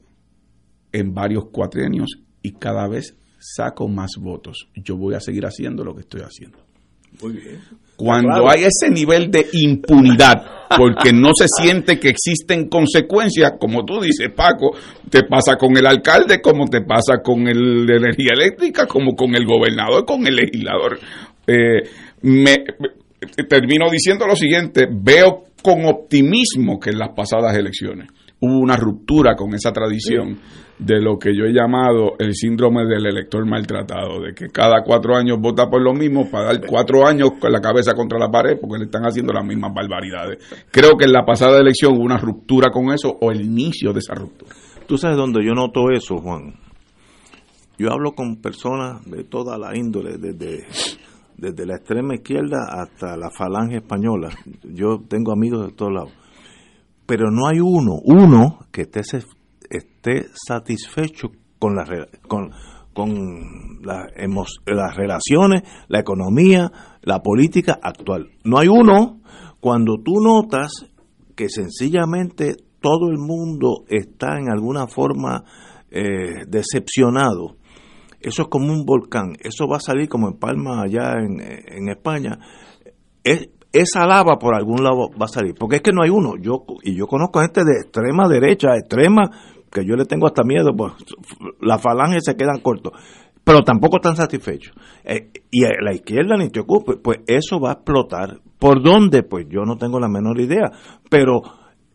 en varios cuatrienios y cada vez saco más votos. Yo voy a seguir haciendo lo que estoy haciendo. Muy bien. Cuando Claro. hay ese nivel de impunidad, porque no se siente que existen consecuencias, como tú dices, Paco, te pasa con el alcalde, como te pasa con el de energía eléctrica, como con el gobernador, con el legislador. Eh, me, me- termino diciendo lo siguiente, veo con optimismo que en las pasadas elecciones hubo una ruptura con esa tradición de lo que yo he llamado el síndrome del elector maltratado, de que cada cuatro años vota por lo mismo para dar cuatro años con la cabeza contra la pared porque le están haciendo las mismas barbaridades. Creo que en la pasada elección hubo una ruptura con eso o el inicio de esa ruptura. ¿Tú sabes dónde yo noto eso, Juan? Yo hablo con personas de toda la índole, desde, desde la extrema izquierda hasta la falange española. Yo tengo amigos de todos lados. Pero no hay uno, uno que esté, esté satisfecho con, la, con, con la las relaciones, la economía, la política actual. No hay uno cuando tú notas que sencillamente todo el mundo está en alguna forma eh, decepcionado. Eso es como un volcán, eso va a salir como en Palma allá en, en España. Es- esa lava por algún lado va a salir, porque es que no hay uno. Yo y yo conozco gente de extrema derecha, extrema que yo le tengo hasta miedo, pues la falange se quedan cortos, pero tampoco están satisfechos. Eh, y la izquierda ni te ocupes, pues eso va a explotar. ¿Por dónde? Pues yo no tengo la menor idea, pero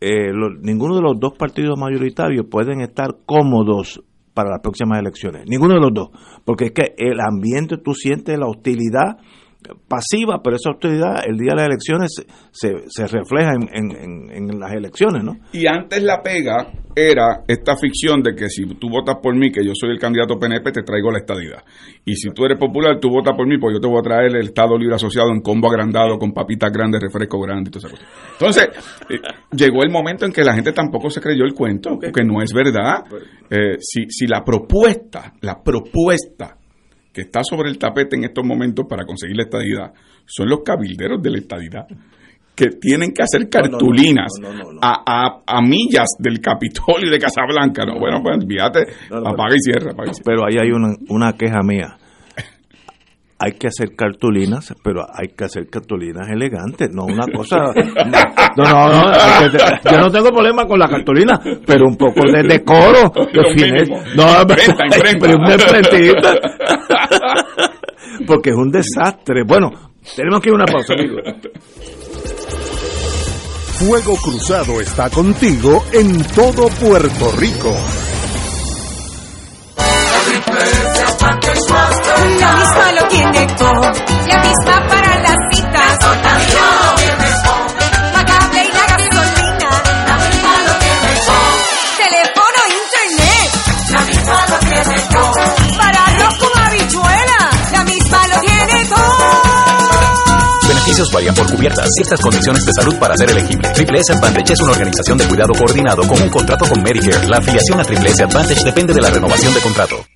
eh, lo- ninguno de los dos partidos mayoritarios pueden estar cómodos para las próximas elecciones. Ninguno de los dos. Porque es que el ambiente, tú sientes la hostilidad pasiva, pero esa hostilidad el día de las elecciones se, se, refleja en, en- en- en las elecciones, ¿no? Y antes la pega era esta ficción de que si tú votas por mí, que yo soy el candidato PNP, te traigo la estadidad. Y si tú eres popular, tú votas por mí, pues yo te voy a traer el Estado Libre Asociado en combo agrandado, con papitas grandes, refresco grande y toda esa cosa. Entonces, eh, llegó el momento en que la gente tampoco se creyó el cuento, que no es verdad. Eh, si, si la propuesta, la propuesta que está sobre el tapete en estos momentos para conseguir la estadidad son los cabilderos de la estadidad que tienen que hacer cartulinas no, no, no, no. A, a- a millas del Capitolio y de Casablanca. No, bueno, pues fíjate, No, no, apaga y cierra. apaga y cierra. Pero ahí hay una, una queja mía. Hay que hacer cartulinas, pero hay que hacer cartulinas elegantes, no una cosa. No, no, no. que- yo no tengo problema con la cartulina, pero un poco de decoro. De mínimo. no, imprenta. pero una. Porque es un desastre. Bueno, tenemos que ir a una pausa, amigos. Fuego Cruzado está contigo en todo Puerto Rico. La misma lo tiene todo. La misma para beneficios varían por cubiertas. Ciertas condiciones de salud para ser elegible. Triple S Advantage es una organización de cuidado coordinado con un contrato con Medicare. La afiliación a Triple S Advantage depende de la renovación de contrato.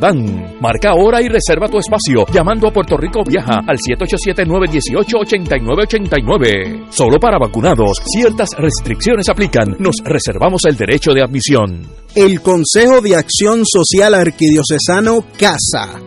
Marca ahora y reserva tu espacio llamando a Puerto Rico Viaja al 787-918-8989. Solo para vacunados, ciertas restricciones aplican. Nos reservamos el derecho de admisión. El Consejo de Acción Social Arquidiocesano CASA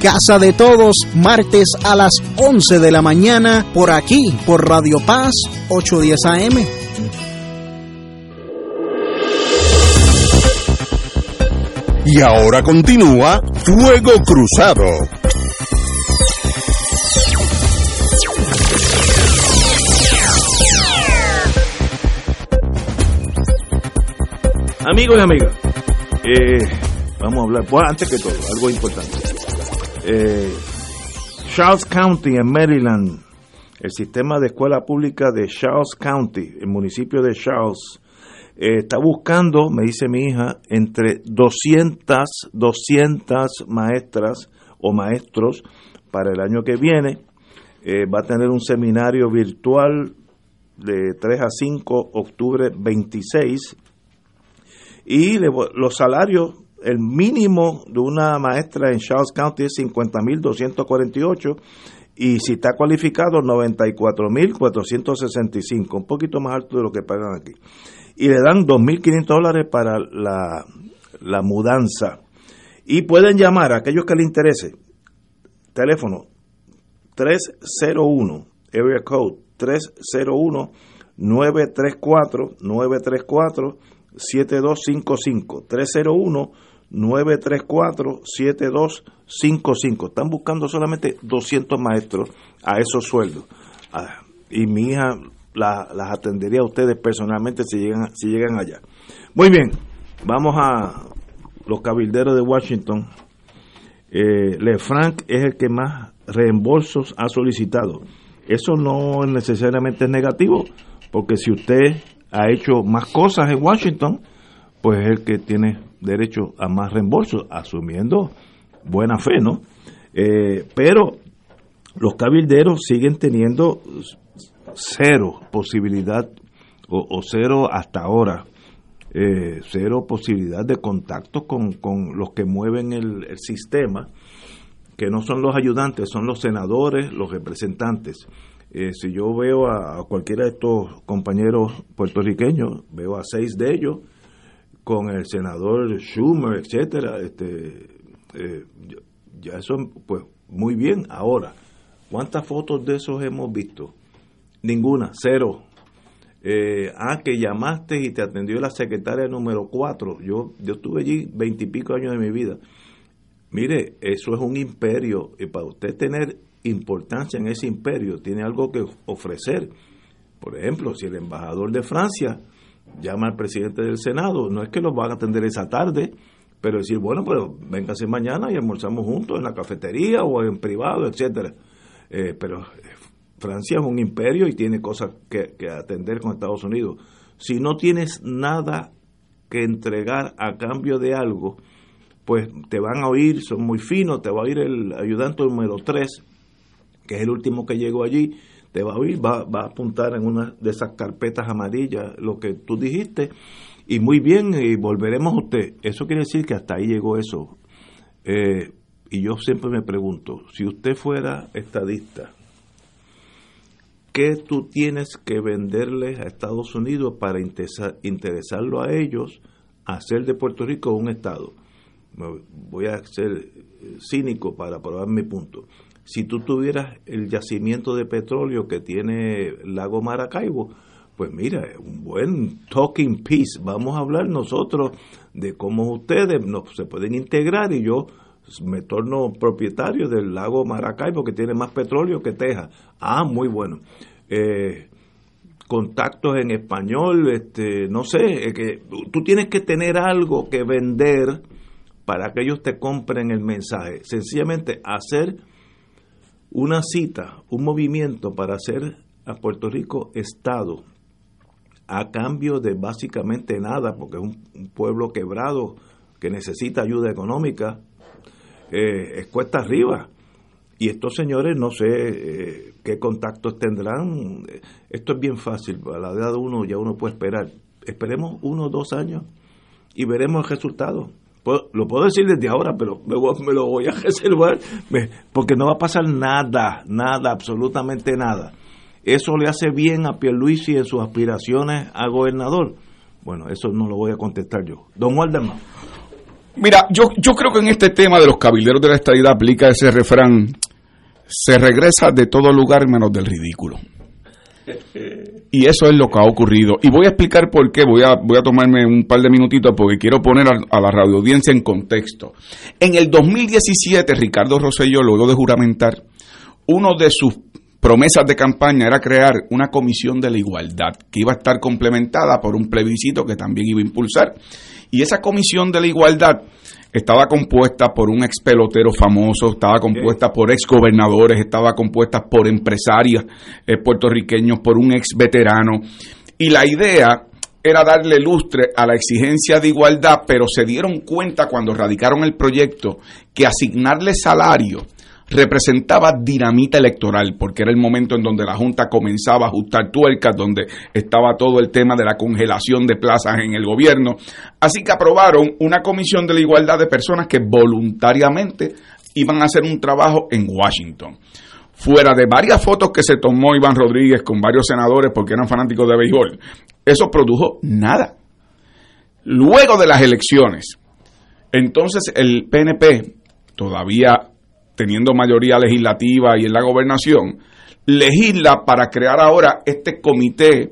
Casa de Todos, martes a las 11 de la mañana, por aquí, por Radio Paz 810 AM. Y ahora continúa Fuego Cruzado. Amigos y amigas, eh, vamos a hablar, bueno, antes que todo, algo importante. Eh, Charles County en Maryland, el sistema de escuela pública de Charles County, el municipio de Charles, eh, está buscando, me dice mi hija, entre 200, 200 maestras o maestros para el año que viene. Eh, va a tener un seminario virtual de 3 a 5, octubre 26. Y los salarios el mínimo de una maestra en Charles County es 50.248 y si está cualificado 94.465, un poquito más alto de lo que pagan aquí. Y le dan 2.500 dólares para la, la mudanza. Y pueden llamar a aquellos que les interese. Teléfono 301, area code 301 934 934 7255 301 934 7255 Están buscando solamente 200 maestros a esos sueldos. Ah, y mi hija la- las atendería a ustedes personalmente si llegan, si llegan allá. Muy bien, vamos a los cabilderos de Washington. Eh, Lefranc es el que más reembolsos ha solicitado. Eso no necesariamente es negativo, porque si usted ha hecho más cosas en Washington, pues es el que tiene derecho a más reembolsos, asumiendo buena fe, ¿no? Eh, pero los cabilderos siguen teniendo cero posibilidad, o, cero hasta ahora, eh, cero posibilidad de contacto con, con los que mueven el, sistema, que no son los ayudantes, son los senadores, los representantes. Eh, si yo veo a cualquiera de estos compañeros puertorriqueños, veo a seis de ellos, con el senador Schumer, etcétera, este, eh, ya- eso, pues, muy bien. Ahora, ¿cuántas fotos de esos hemos visto? Ninguna, cero. Eh, ah, que llamaste y te atendió la secretaria número cuatro. Yo, yo estuve allí veintipico años de mi vida. Mire, eso es un imperio y para usted tener importancia en ese imperio tiene algo que ofrecer. Por ejemplo, si el embajador de Francia llama al presidente del Senado, no es que lo van a atender esa tarde, pero decir, bueno, pero véngase mañana y almorzamos juntos en la cafetería o en privado, etcétera. Eh, pero Francia es un imperio y tiene cosas que, que atender con Estados Unidos. Si no tienes nada que entregar a cambio de algo, pues te van a oír, son muy finos, te va a oír el ayudante número 3, que es el último que llegó allí, te va a oír, va, va a apuntar en una de esas carpetas amarillas lo que tú dijiste, y muy bien, y volveremos a usted. Eso quiere decir que hasta ahí llegó eso. Eh, y yo siempre me pregunto, si usted fuera estadista, ¿qué tú tienes que venderles a Estados Unidos para interesa- interesarlo a ellos a hacer de Puerto Rico un Estado? Voy a ser eh, cínico para probar mi punto. Si tú tuvieras el yacimiento de petróleo que tiene lago Maracaibo, pues mira, un buen talking piece. Vamos a hablar nosotros de cómo ustedes se pueden integrar y yo me torno propietario del lago Maracaibo que tiene más petróleo que Texas. Ah, muy bueno. Eh, contactos en español, este, no sé, que tú tienes que tener algo que vender para que ellos te compren el mensaje. Sencillamente hacer una cita, un movimiento para hacer a Puerto Rico Estado a cambio de básicamente nada, porque es un, pueblo quebrado que necesita ayuda económica, eh, es cuesta arriba. Y estos señores no sé eh, qué contactos tendrán. Esto es bien fácil, a la edad de uno ya uno puede esperar. Esperemos uno o dos años y veremos el resultado. Puedo- Lo puedo decir desde ahora, pero me, voy- me lo voy a reservar me- porque no va a pasar nada, nada, absolutamente nada. ¿Eso le hace bien a Pierluisi en sus aspiraciones a gobernador? Bueno, eso no lo voy a contestar yo. Don Waldemar. Mira, yo, yo creo que en este tema de los cabilderos de la estadidad aplica ese refrán, se regresa de todo lugar menos del ridículo. Y eso es lo que ha ocurrido. Y voy a explicar por qué. Voy a, voy a tomarme un par de minutitos porque quiero poner a, la radioaudiencia en contexto. En el 2017, Ricardo Rosselló, luego de juramentar, uno de sus promesas de campaña era crear una comisión de la igualdad que iba a estar complementada por un plebiscito que también iba a impulsar. Y esa comisión de la igualdad estaba compuesta por un ex pelotero famoso, estaba compuesta por ex gobernadores, estaba compuesta por empresarios eh, puertorriqueños, por un ex veterano. Y la idea era darle lustre a la exigencia de igualdad, pero se dieron cuenta cuando radicaron el proyecto que asignarle salario representaba dinamita electoral, porque era el momento en donde la Junta comenzaba a ajustar tuercas, donde estaba todo el tema de la congelación de plazas en el gobierno. Así que aprobaron una comisión de la igualdad de personas que voluntariamente iban a hacer un trabajo en Washington. Fuera de varias fotos que se tomó Iván Rodríguez con varios senadores porque eran fanáticos de béisbol, eso produjo nada. Luego de las elecciones, entonces el PNP, todavía teniendo mayoría legislativa y en la gobernación, legisla para crear ahora este comité,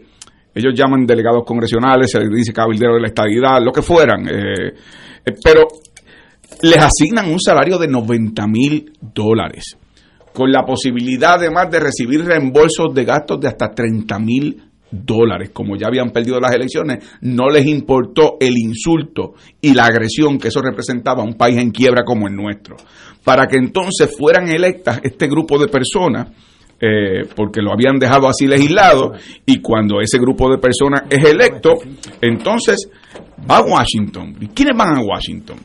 ellos llaman delegados congresionales, se les dice cabildero de la estadidad, lo que fueran, eh, eh, pero les asignan un salario de 90 mil dólares, con la posibilidad además de recibir reembolsos de gastos de hasta 30 mil dólares, como ya habían perdido las elecciones, no les importó el insulto y la agresión que eso representaba a un país en quiebra como el nuestro, para que entonces fueran electas este grupo de personas, eh, porque lo habían dejado así legislado, y cuando ese grupo de personas es electo, entonces va a Washington. ¿Y quiénes van a Washington?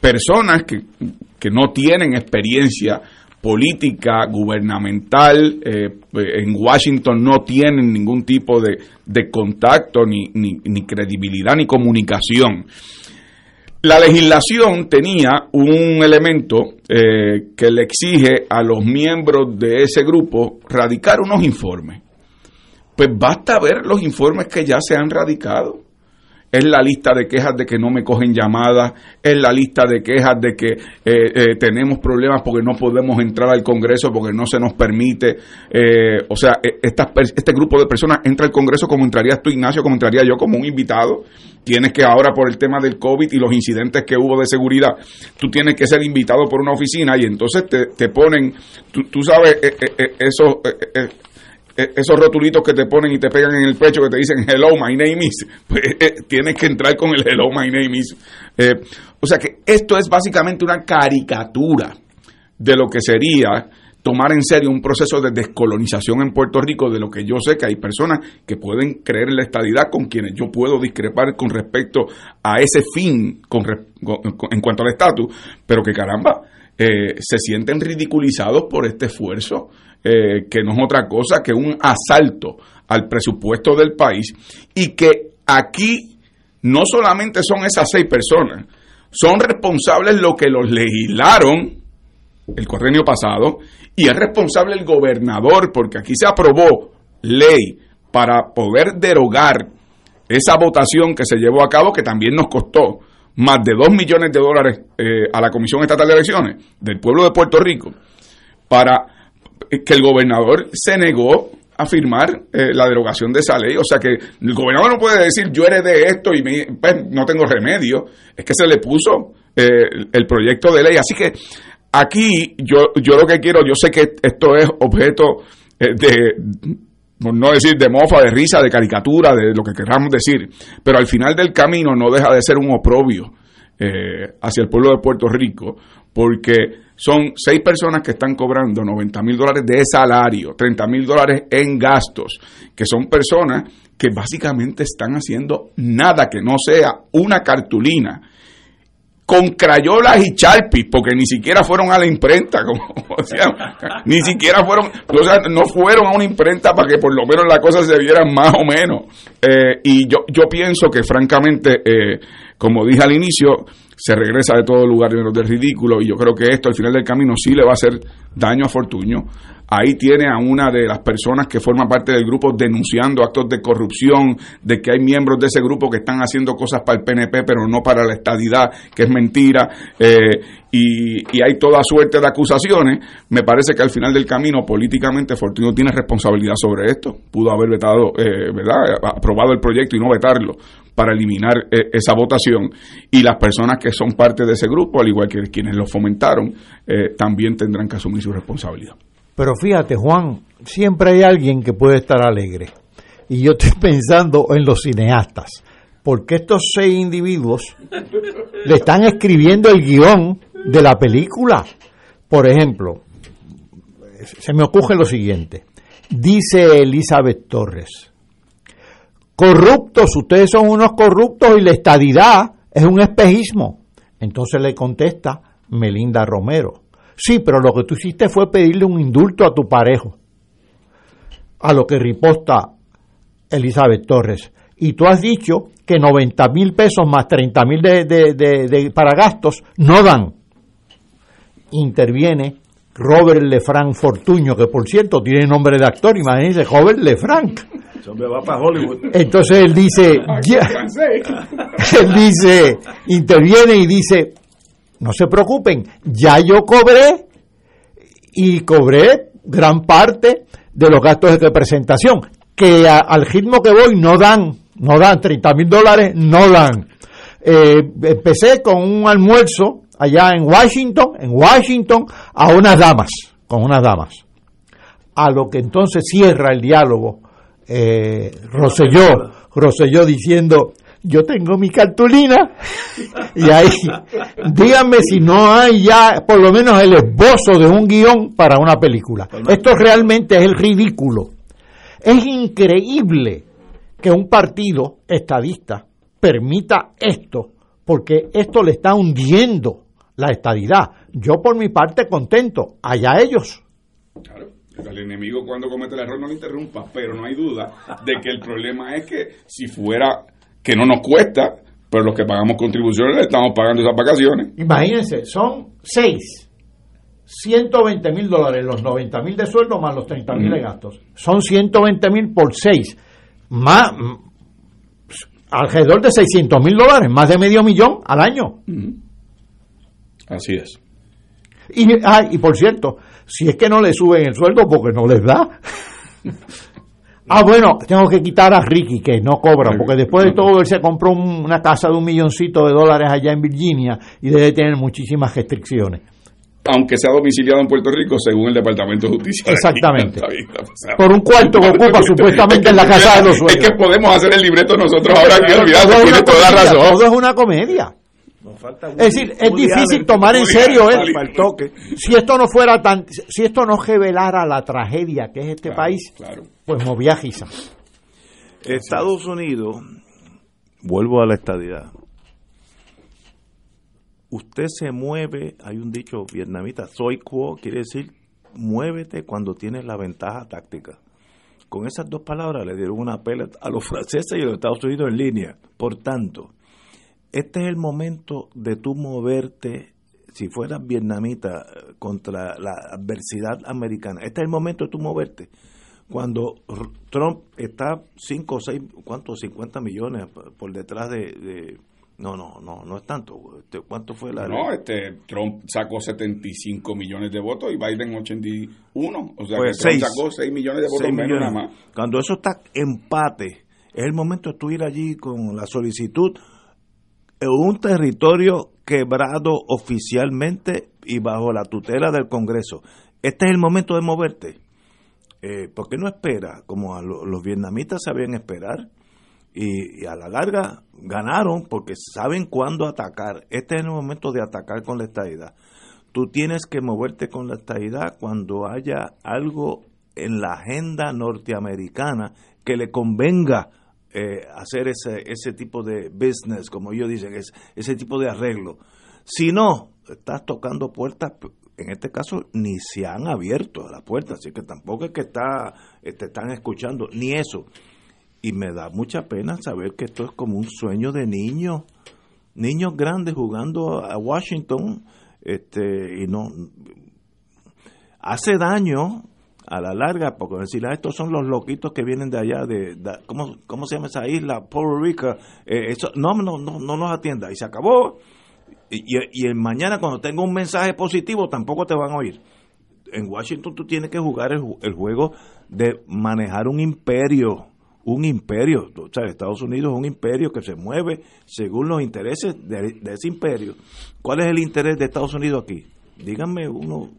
Personas que, que no tienen experiencia política, gubernamental, eh, en Washington no tienen ningún tipo de, de contacto, ni, ni, ni credibilidad, ni comunicación. La legislación tenía un elemento eh, que le exige a los miembros de ese grupo radicar unos informes. Pues basta ver los informes que ya se han radicado. Es la lista de quejas de que no me cogen llamadas, es la lista de quejas de que eh, eh, tenemos problemas porque no podemos entrar al Congreso porque no se nos permite. eh, o sea, estas per- este grupo de personas entra al Congreso como entrarías tú, Ignacio, como entraría yo como un invitado. Tienes que ahora por el tema del COVID y los incidentes que hubo de seguridad, tú tienes que ser invitado por una oficina y entonces te, te ponen, tú, tú sabes, eh, eh, esos... eh, eh, eh, esos rotulitos que te ponen y te pegan en el pecho que te dicen hello my name is pues, eh, tienes que entrar con el hello my name is Eh, o sea que esto es básicamente una caricatura de lo que sería tomar en serio un proceso de descolonización en Puerto Rico, de lo que yo sé que hay personas que pueden creer en la estadidad con quienes yo puedo discrepar con respecto a ese fin con en cuanto al estatus, pero que caramba, eh, se sienten ridiculizados por este esfuerzo, eh, que no es otra cosa que un asalto al presupuesto del país y que aquí no solamente son esas seis personas, son responsables lo que los legislaron el cuatrenio pasado y es responsable el gobernador porque aquí se aprobó ley para poder derogar esa votación que se llevó a cabo que también nos costó más de dos millones de dólares eh, a la Comisión Estatal de Elecciones del pueblo de Puerto Rico para que el gobernador se negó a firmar eh, la derogación de esa ley. O sea que el gobernador no puede decir yo heredé esto y me- pues, no tengo remedio. Es que se le puso eh, el proyecto de ley. Así que aquí yo, yo lo que quiero, yo sé que esto es objeto eh, de, por no decir de mofa, de risa, de caricatura, de lo que queramos decir, pero al final del camino no deja de ser un oprobio eh, hacia el pueblo de Puerto Rico, porque son seis personas que están cobrando 90 mil dólares de salario, 30 mil dólares en gastos, que son personas que básicamente están haciendo nada que no sea una cartulina con crayolas y charpis, porque ni siquiera fueron a la imprenta, como ni siquiera fueron, o sea, no fueron a una imprenta para que por lo menos las cosas se vieran más o menos. Eh, y yo, yo pienso que francamente, eh, como dije al inicio, se regresa de todo lugar menos del ridículo, y yo creo que esto al final del camino sí le va a hacer daño a Fortuño. Ahí tiene a una de las personas que forma parte del grupo denunciando actos de corrupción, de que hay miembros de ese grupo que están haciendo cosas para el PNP, pero no para la estadidad, que es mentira, eh, y, hay toda suerte de acusaciones. Me parece que al final del camino, políticamente, Fortunio tiene responsabilidad sobre esto. Pudo haber vetado, eh, ¿verdad?, aprobado el proyecto y no vetarlo para eliminar eh, esa votación. Y las personas que son parte de ese grupo, al igual que quienes lo fomentaron, eh, también tendrán que asumir su responsabilidad. Pero fíjate, Juan, siempre hay alguien que puede estar alegre. Y yo estoy pensando en los cineastas. Porque estos seis individuos le están escribiendo el guion de la película. Por ejemplo, se me ocurre lo siguiente. Dice Elizabeth Torres, corruptos, ustedes son unos corruptos y la estadidad es un espejismo. Entonces le contesta Melinda Romero, sí, pero lo que tú hiciste fue pedirle un indulto a tu parejo. A lo que riposta Elizabeth Torres. Y tú has dicho que 90 mil pesos más 30 mil de, de- de- de- para gastos no dan. Interviene Robert Lefranc Fortuño, que por cierto tiene nombre de actor, imagínense, Robert Lefranc. Va para Hollywood. Entonces él dice, ya- él dice, interviene y dice, no se preocupen, ya yo cobré y cobré gran parte de los gastos de representación, que al ritmo que voy no dan, no dan 30 mil dólares, no dan. Eh, empecé con un almuerzo allá en Washington, en Washington, a unas damas, con unas damas. A lo que entonces cierra el diálogo eh, Rosselló, Rosselló diciendo, yo tengo mi cartulina y ahí, díganme si no hay ya por lo menos el esbozo de un guion para una película. Esto realmente es el ridículo. Es increíble que un partido estadista permita esto, porque esto le está hundiendo la estadidad. Yo por mi parte contento, allá ellos. El enemigo cuando comete el error no lo interrumpa, pero no hay duda de que el problema es que si fuera que no nos cuesta, pero los que pagamos contribuciones le estamos pagando esas vacaciones. Imagínense, son seis. 120 mil dólares, los 90 mil de sueldo más los 30 mil de gastos. Son 120 mil por seis. Más, alrededor de 600 mil dólares, más de medio millón al año. Así es. Y, ah, y por cierto, si es que no le suben el sueldo porque no les da. ah, bueno, tengo que quitar a Ricky, que no cobra, porque después de todo él se compró un- una casa de un milloncito de dólares allá en Virginia y debe tener muchísimas restricciones. Aunque sea domiciliado en Puerto Rico, según el Departamento de Justicia. Exactamente. Está está. Por un cuarto que ocupa supuestamente en la casa de los suegros. Es que podemos hacer el libreto nosotros ahora olvidado, es tiene toda comedia, razón. Todo es una comedia. Es decir, es difícil tomar en serio esto. el toque. Si esto no fuera tan, si esto no revelara la tragedia que es este país, pues movía Giza. Estados Unidos, vuelvo a la estadidad. Usted se mueve, hay un dicho vietnamita, soy quo, quiere decir muévete cuando tienes la ventaja táctica. Con esas dos palabras le dieron una pelea a los franceses y a los Estados Unidos en línea. Por tanto, este es el momento de tú moverte, si fueras vietnamita, eh, contra la adversidad americana. Este es el momento de tú moverte. Cuando Trump está 5 o 6, ¿cuántos? 50 millones por detrás de... de- no, no, no, no es tanto. Este, ¿Cuánto fue la... No, este Trump sacó 75 millones de votos y Biden 81. O sea, Pues que Trump seis. sacó 6 millones de votos menos nada más. Cuando eso está empate, es el momento de tú ir allí con la solicitud un territorio quebrado oficialmente y bajo la tutela del Congreso. Este es el momento de moverte. Eh, ¿Por qué no espera? Como a lo- los vietnamitas sabían esperar y, y a la larga ganaron porque saben cuándo atacar. Este es el momento de atacar con la estadidad. Tú tienes que moverte con la estadidad cuando haya algo en la agenda norteamericana que le convenga eh, hacer ese, ese tipo de business, como ellos dicen, es, ese tipo de arreglo. Si no, estás tocando puertas, en este caso ni se han abierto las puertas, así que tampoco es que está, eh, te están escuchando, ni eso. Y me da mucha pena saber que esto es como un sueño de niños, niños grandes jugando a Washington, este, y no, hace daño a la larga, porque decir, ah, estos son los loquitos que vienen de allá, de, de- ¿cómo, ¿cómo se llama esa isla? Puerto Rico, eh, eso, no, no, no, no nos atienda, y se acabó. Y, y, mañana cuando tenga un mensaje positivo tampoco te van a oír. En Washington tú tienes que jugar el, el juego de manejar un imperio, un imperio. O sea, Estados Unidos es un imperio que se mueve según los intereses de, de ese imperio. ¿Cuál es el interés de Estados Unidos aquí? Díganme uno,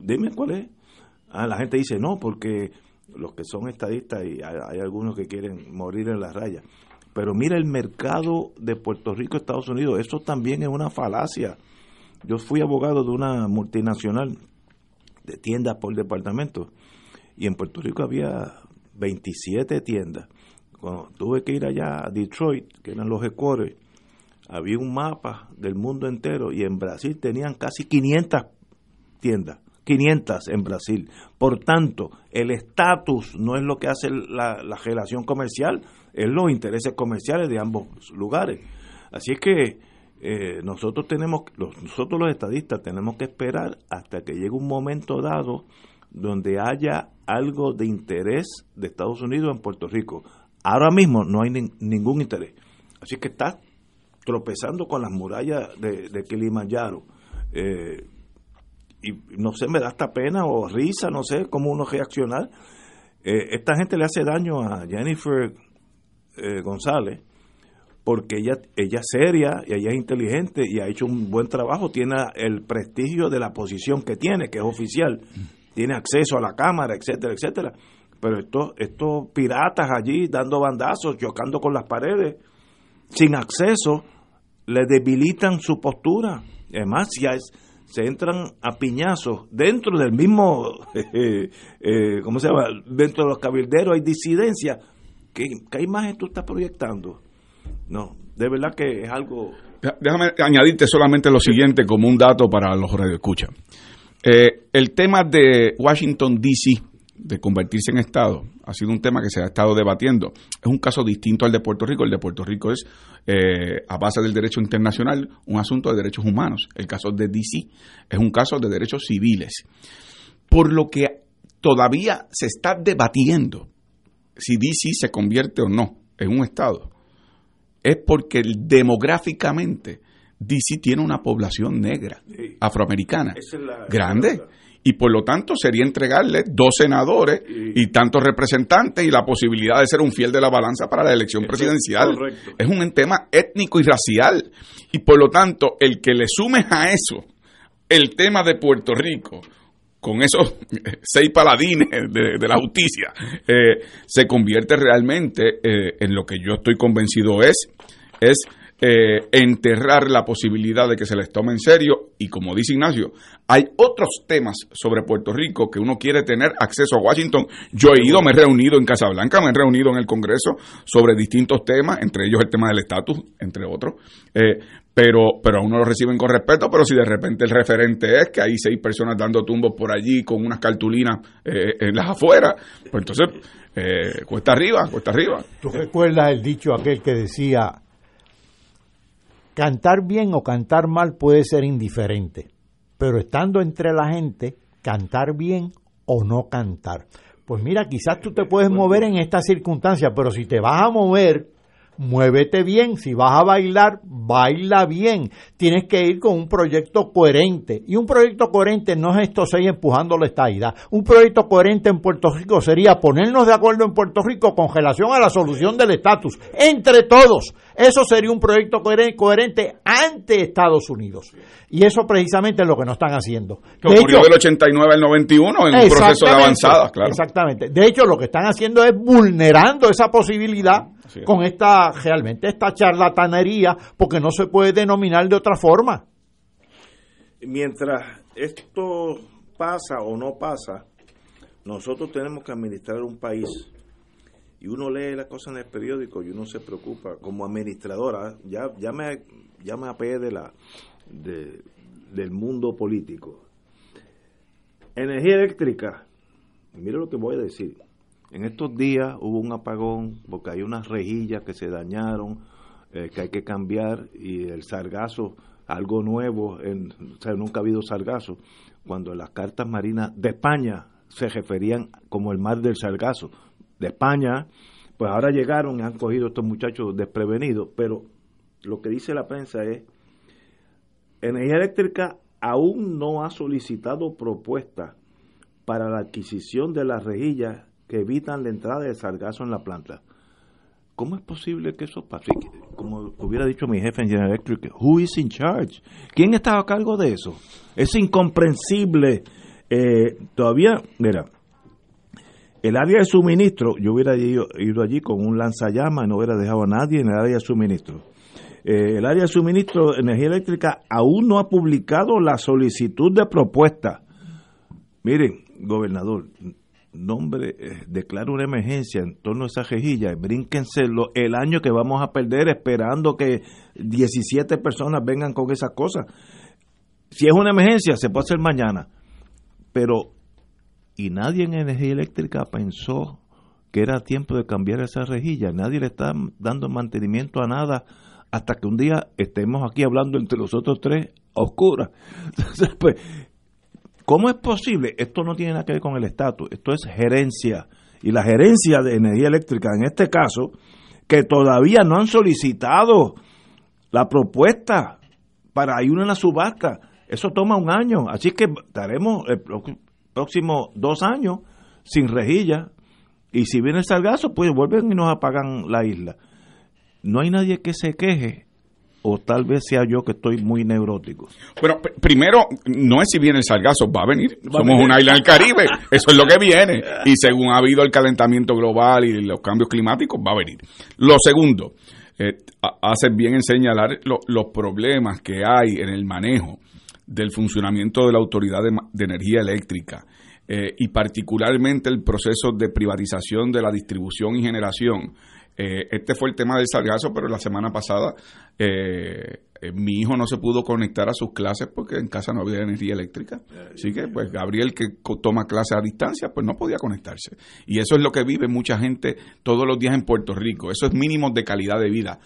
dime cuál es. Ah, la gente dice no, porque los que son estadistas y hay, algunos que quieren morir en la raya. Pero mira el mercado de Puerto Rico, Estados Unidos, eso también es una falacia. Yo fui abogado de una multinacional de tiendas por departamento y en Puerto Rico había 27 tiendas. Cuando tuve que ir allá a Detroit, que eran los headquarters, había un mapa del mundo entero y en Brasil tenían casi 500 tiendas. 500 en Brasil. Por tanto, el estatus no es lo que hace la, la relación comercial, es los intereses comerciales de ambos lugares. Así es que eh, nosotros tenemos, nosotros los estadistas tenemos que esperar hasta que llegue un momento dado donde haya algo de interés de Estados Unidos en Puerto Rico. Ahora mismo no hay nin- ningún interés. Así que está tropezando con las murallas de, de Kilimanjaro. Eh, y no sé, me da hasta pena o risa, no sé cómo uno reaccionar. Eh, esta gente le hace daño a Jennifer eh, González porque ella, ella es seria y ella es inteligente y ha hecho un buen trabajo, tiene el prestigio de la posición que tiene, que es oficial, tiene acceso a la cámara, etcétera, etcétera. Pero estos, estos piratas allí dando bandazos, chocando con las paredes, sin acceso, le debilitan su postura. Además, ya es, se entran a piñazos dentro del mismo, eh, eh, ¿cómo se llama? Dentro de los cabilderos hay disidencia. ¿Qué, qué imagen tú estás proyectando? No, de verdad que es algo... Déjame añadirte solamente lo siguiente como un dato para los radioescuchas. Eh, el tema de Washington, D.C., de convertirse en Estado, ha sido un tema que se ha estado debatiendo. Es un caso distinto al de Puerto Rico. El de Puerto Rico es, eh, a base del derecho internacional, un asunto de derechos humanos. El caso de D.C. es un caso de derechos civiles. Por lo que todavía se está debatiendo si D.C. se convierte o no en un Estado. es porque demográficamente DC tiene una población negra, afroamericana, grande. Y por lo tanto sería entregarle dos senadores y tantos representantes y la posibilidad de ser un fiel de la balanza para la elección presidencial. correcto. Es un tema étnico y racial. Y por lo tanto, el que le sumes a eso el tema de Puerto Rico, con esos seis paladines de, de la justicia, eh, se convierte realmente eh, en lo que yo estoy convencido es, es eh, enterrar la posibilidad de que se les tome en serio y como dice Ignacio, hay otros temas sobre Puerto Rico que uno quiere tener acceso a Washington. Yo he ido, me he reunido en Casablanca, me he reunido en el Congreso sobre distintos temas, entre ellos el tema del estatus, entre otros. Eh, pero, pero a uno lo reciben con respeto, pero si de repente el referente es que hay seis personas dando tumbos por allí con unas cartulinas eh, en las afueras, pues entonces cuesta arriba, cuesta arriba. ¿Tú recuerdas el dicho aquel que decía, cantar bien o cantar mal puede ser indiferente, pero estando entre la gente, cantar bien o no cantar? Pues mira, quizás tú te puedes mover en estas circunstancias, pero si te vas a mover, muévete bien. Si vas a bailar, baila bien. Tienes que ir con un proyecto coherente. Y un proyecto coherente no es estos seis empujando la estadidad. Un proyecto coherente en Puerto Rico sería ponernos de acuerdo en Puerto Rico con relación a la solución del estatus. Entre todos. Eso sería un proyecto coher- coherente ante Estados Unidos. Y eso precisamente es lo que no están haciendo. Que De ocurrió hecho- del 89 al 91 en un proceso de avanzada, claro. Exactamente. De hecho, lo que están haciendo es vulnerando esa posibilidad con esta, realmente, esta charlatanería, porque no se puede denominar de otra forma. Mientras esto pasa o no pasa, nosotros tenemos que administrar un país. Y uno lee las cosas en el periódico y uno se preocupa. Como administradora, ya, ya, me, ya me apeé de la, de- del mundo político. Energía eléctrica. Mire lo que voy a decir. En estos días hubo un apagón porque hay unas rejillas que se dañaron, eh, que hay que cambiar y el sargazo, algo nuevo, en, o sea, nunca ha habido sargazo, cuando las cartas marinas de España se referían como el mar del sargazo. De España, pues ahora llegaron y han cogido a estos muchachos desprevenidos, pero lo que dice la prensa es, Energía Eléctrica aún no ha solicitado propuestas para la adquisición de las rejillas evitan la entrada de sargazo en la planta. ¿Cómo es posible que eso pase? Como hubiera dicho mi jefe en General Electric, who is in charge? ¿Quién estaba a cargo de eso? Es incomprensible. Eh, todavía, mira, el área de suministro, yo hubiera ido, ido allí con un lanzallamas y no hubiera dejado a nadie en el área de suministro. Eh, el área de suministro de energía eléctrica aún no ha publicado la solicitud de propuesta. Miren, gobernador, nombre, eh, declara una emergencia en torno a esa rejilla, brínquenselo el año que vamos a perder esperando que 17 personas vengan con esas cosas. Si es una emergencia, se puede hacer mañana. Pero, y nadie en energía eléctrica pensó que era tiempo de cambiar esa rejilla. Nadie le está dando mantenimiento a nada hasta que un día estemos aquí hablando entre los otros tres a oscuras. Entonces, pues, ¿Cómo es posible? Esto no tiene nada que ver con el estatus, esto es gerencia. Y la gerencia de energía eléctrica, en este caso, que todavía no han solicitado la propuesta para ir a una subasta, eso toma un año. Así que estaremos el próximo dos años sin rejilla. Y si viene el sargazo, pues vuelven y nos apagan la isla. No hay nadie que se queje, o tal vez sea yo que estoy muy neurótico. Bueno, pr- primero, no es si viene el sargazo, va a venir. Va Somos venir. una isla del Caribe, eso es lo que viene. Y según ha habido el calentamiento global y los cambios climáticos, va a venir. Lo segundo, eh, ha- haces bien en señalar lo- los problemas que hay en el manejo del funcionamiento de la Autoridad de Energía Eléctrica eh, y particularmente el proceso de privatización de la distribución y generación. Eh, este fue el tema del sargazo, pero la semana pasada eh, eh, mi hijo no se pudo conectar a sus clases porque en casa no había energía eléctrica. Así que, pues, Gabriel, que toma clases a distancia, pues no podía conectarse. Y eso es lo que vive mucha gente todos los días en Puerto Rico. Eso es mínimo de calidad de vida.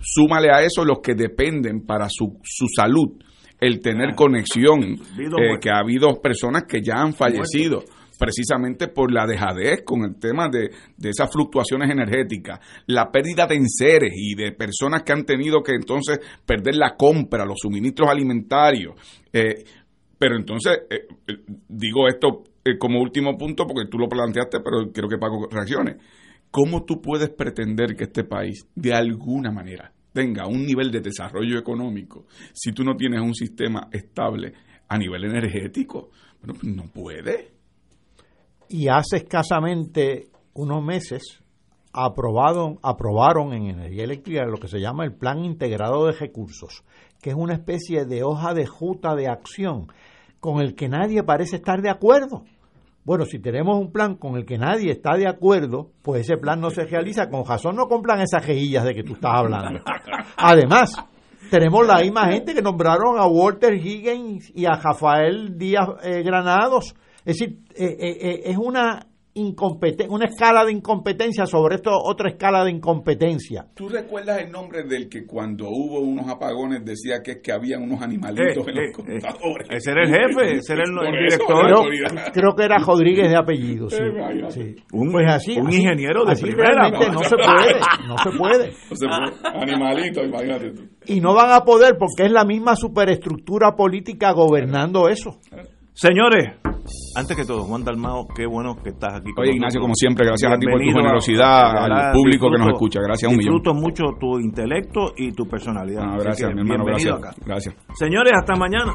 Súmale a eso los que dependen para su, su salud, el tener conexión, Habido eh, que ha habido personas que ya han fallecido precisamente por la dejadez con el tema de, de esas fluctuaciones energéticas, la pérdida de enseres y de personas que han tenido que entonces perder la compra, los suministros alimentarios. Eh, pero entonces, eh, eh, digo esto como último punto porque tú lo planteaste, pero quiero que Paco reaccione. ¿Cómo tú puedes pretender que este país, de alguna manera, tenga un nivel de desarrollo económico si tú no tienes un sistema estable a nivel energético? Bueno, pues no puede. Y hace escasamente unos meses aprobado, aprobaron en energía eléctrica lo que se llama el Plan Integrado de Recursos, que es una especie de hoja de juta de acción con el que nadie parece estar de acuerdo. Bueno, si tenemos un plan con el que nadie está de acuerdo, pues ese plan no se realiza. Con razón no compran esas rejillas de que tú estás hablando. Además, tenemos la misma gente que nombraron a Walter Higgins y a Rafael Díaz eh, Granados. Es decir, eh, eh, es una una escala de incompetencia sobre esto otra escala de incompetencia. ¿Tú recuerdas el nombre del que cuando hubo unos apagones decía que, que había unos animalitos en los eh, computadores? ese era el jefe, ese era el, director. Creo, que era Rodríguez de apellido, sí. Un, pues así, un ingeniero de primera. No se puede, no se puede. Animalito, imagínate tú. Y no van a poder porque es la misma superestructura política gobernando eso. Señores, antes que todo, Juan Dalmao, qué bueno que estás aquí. Oye, Ignacio, como siempre, gracias a ti por tu generosidad, al público que nos escucha. Gracias un millón. Disfruto mucho tu intelecto y tu personalidad. Ah, gracias, mi hermano, gracias. Gracias. Señores, hasta mañana.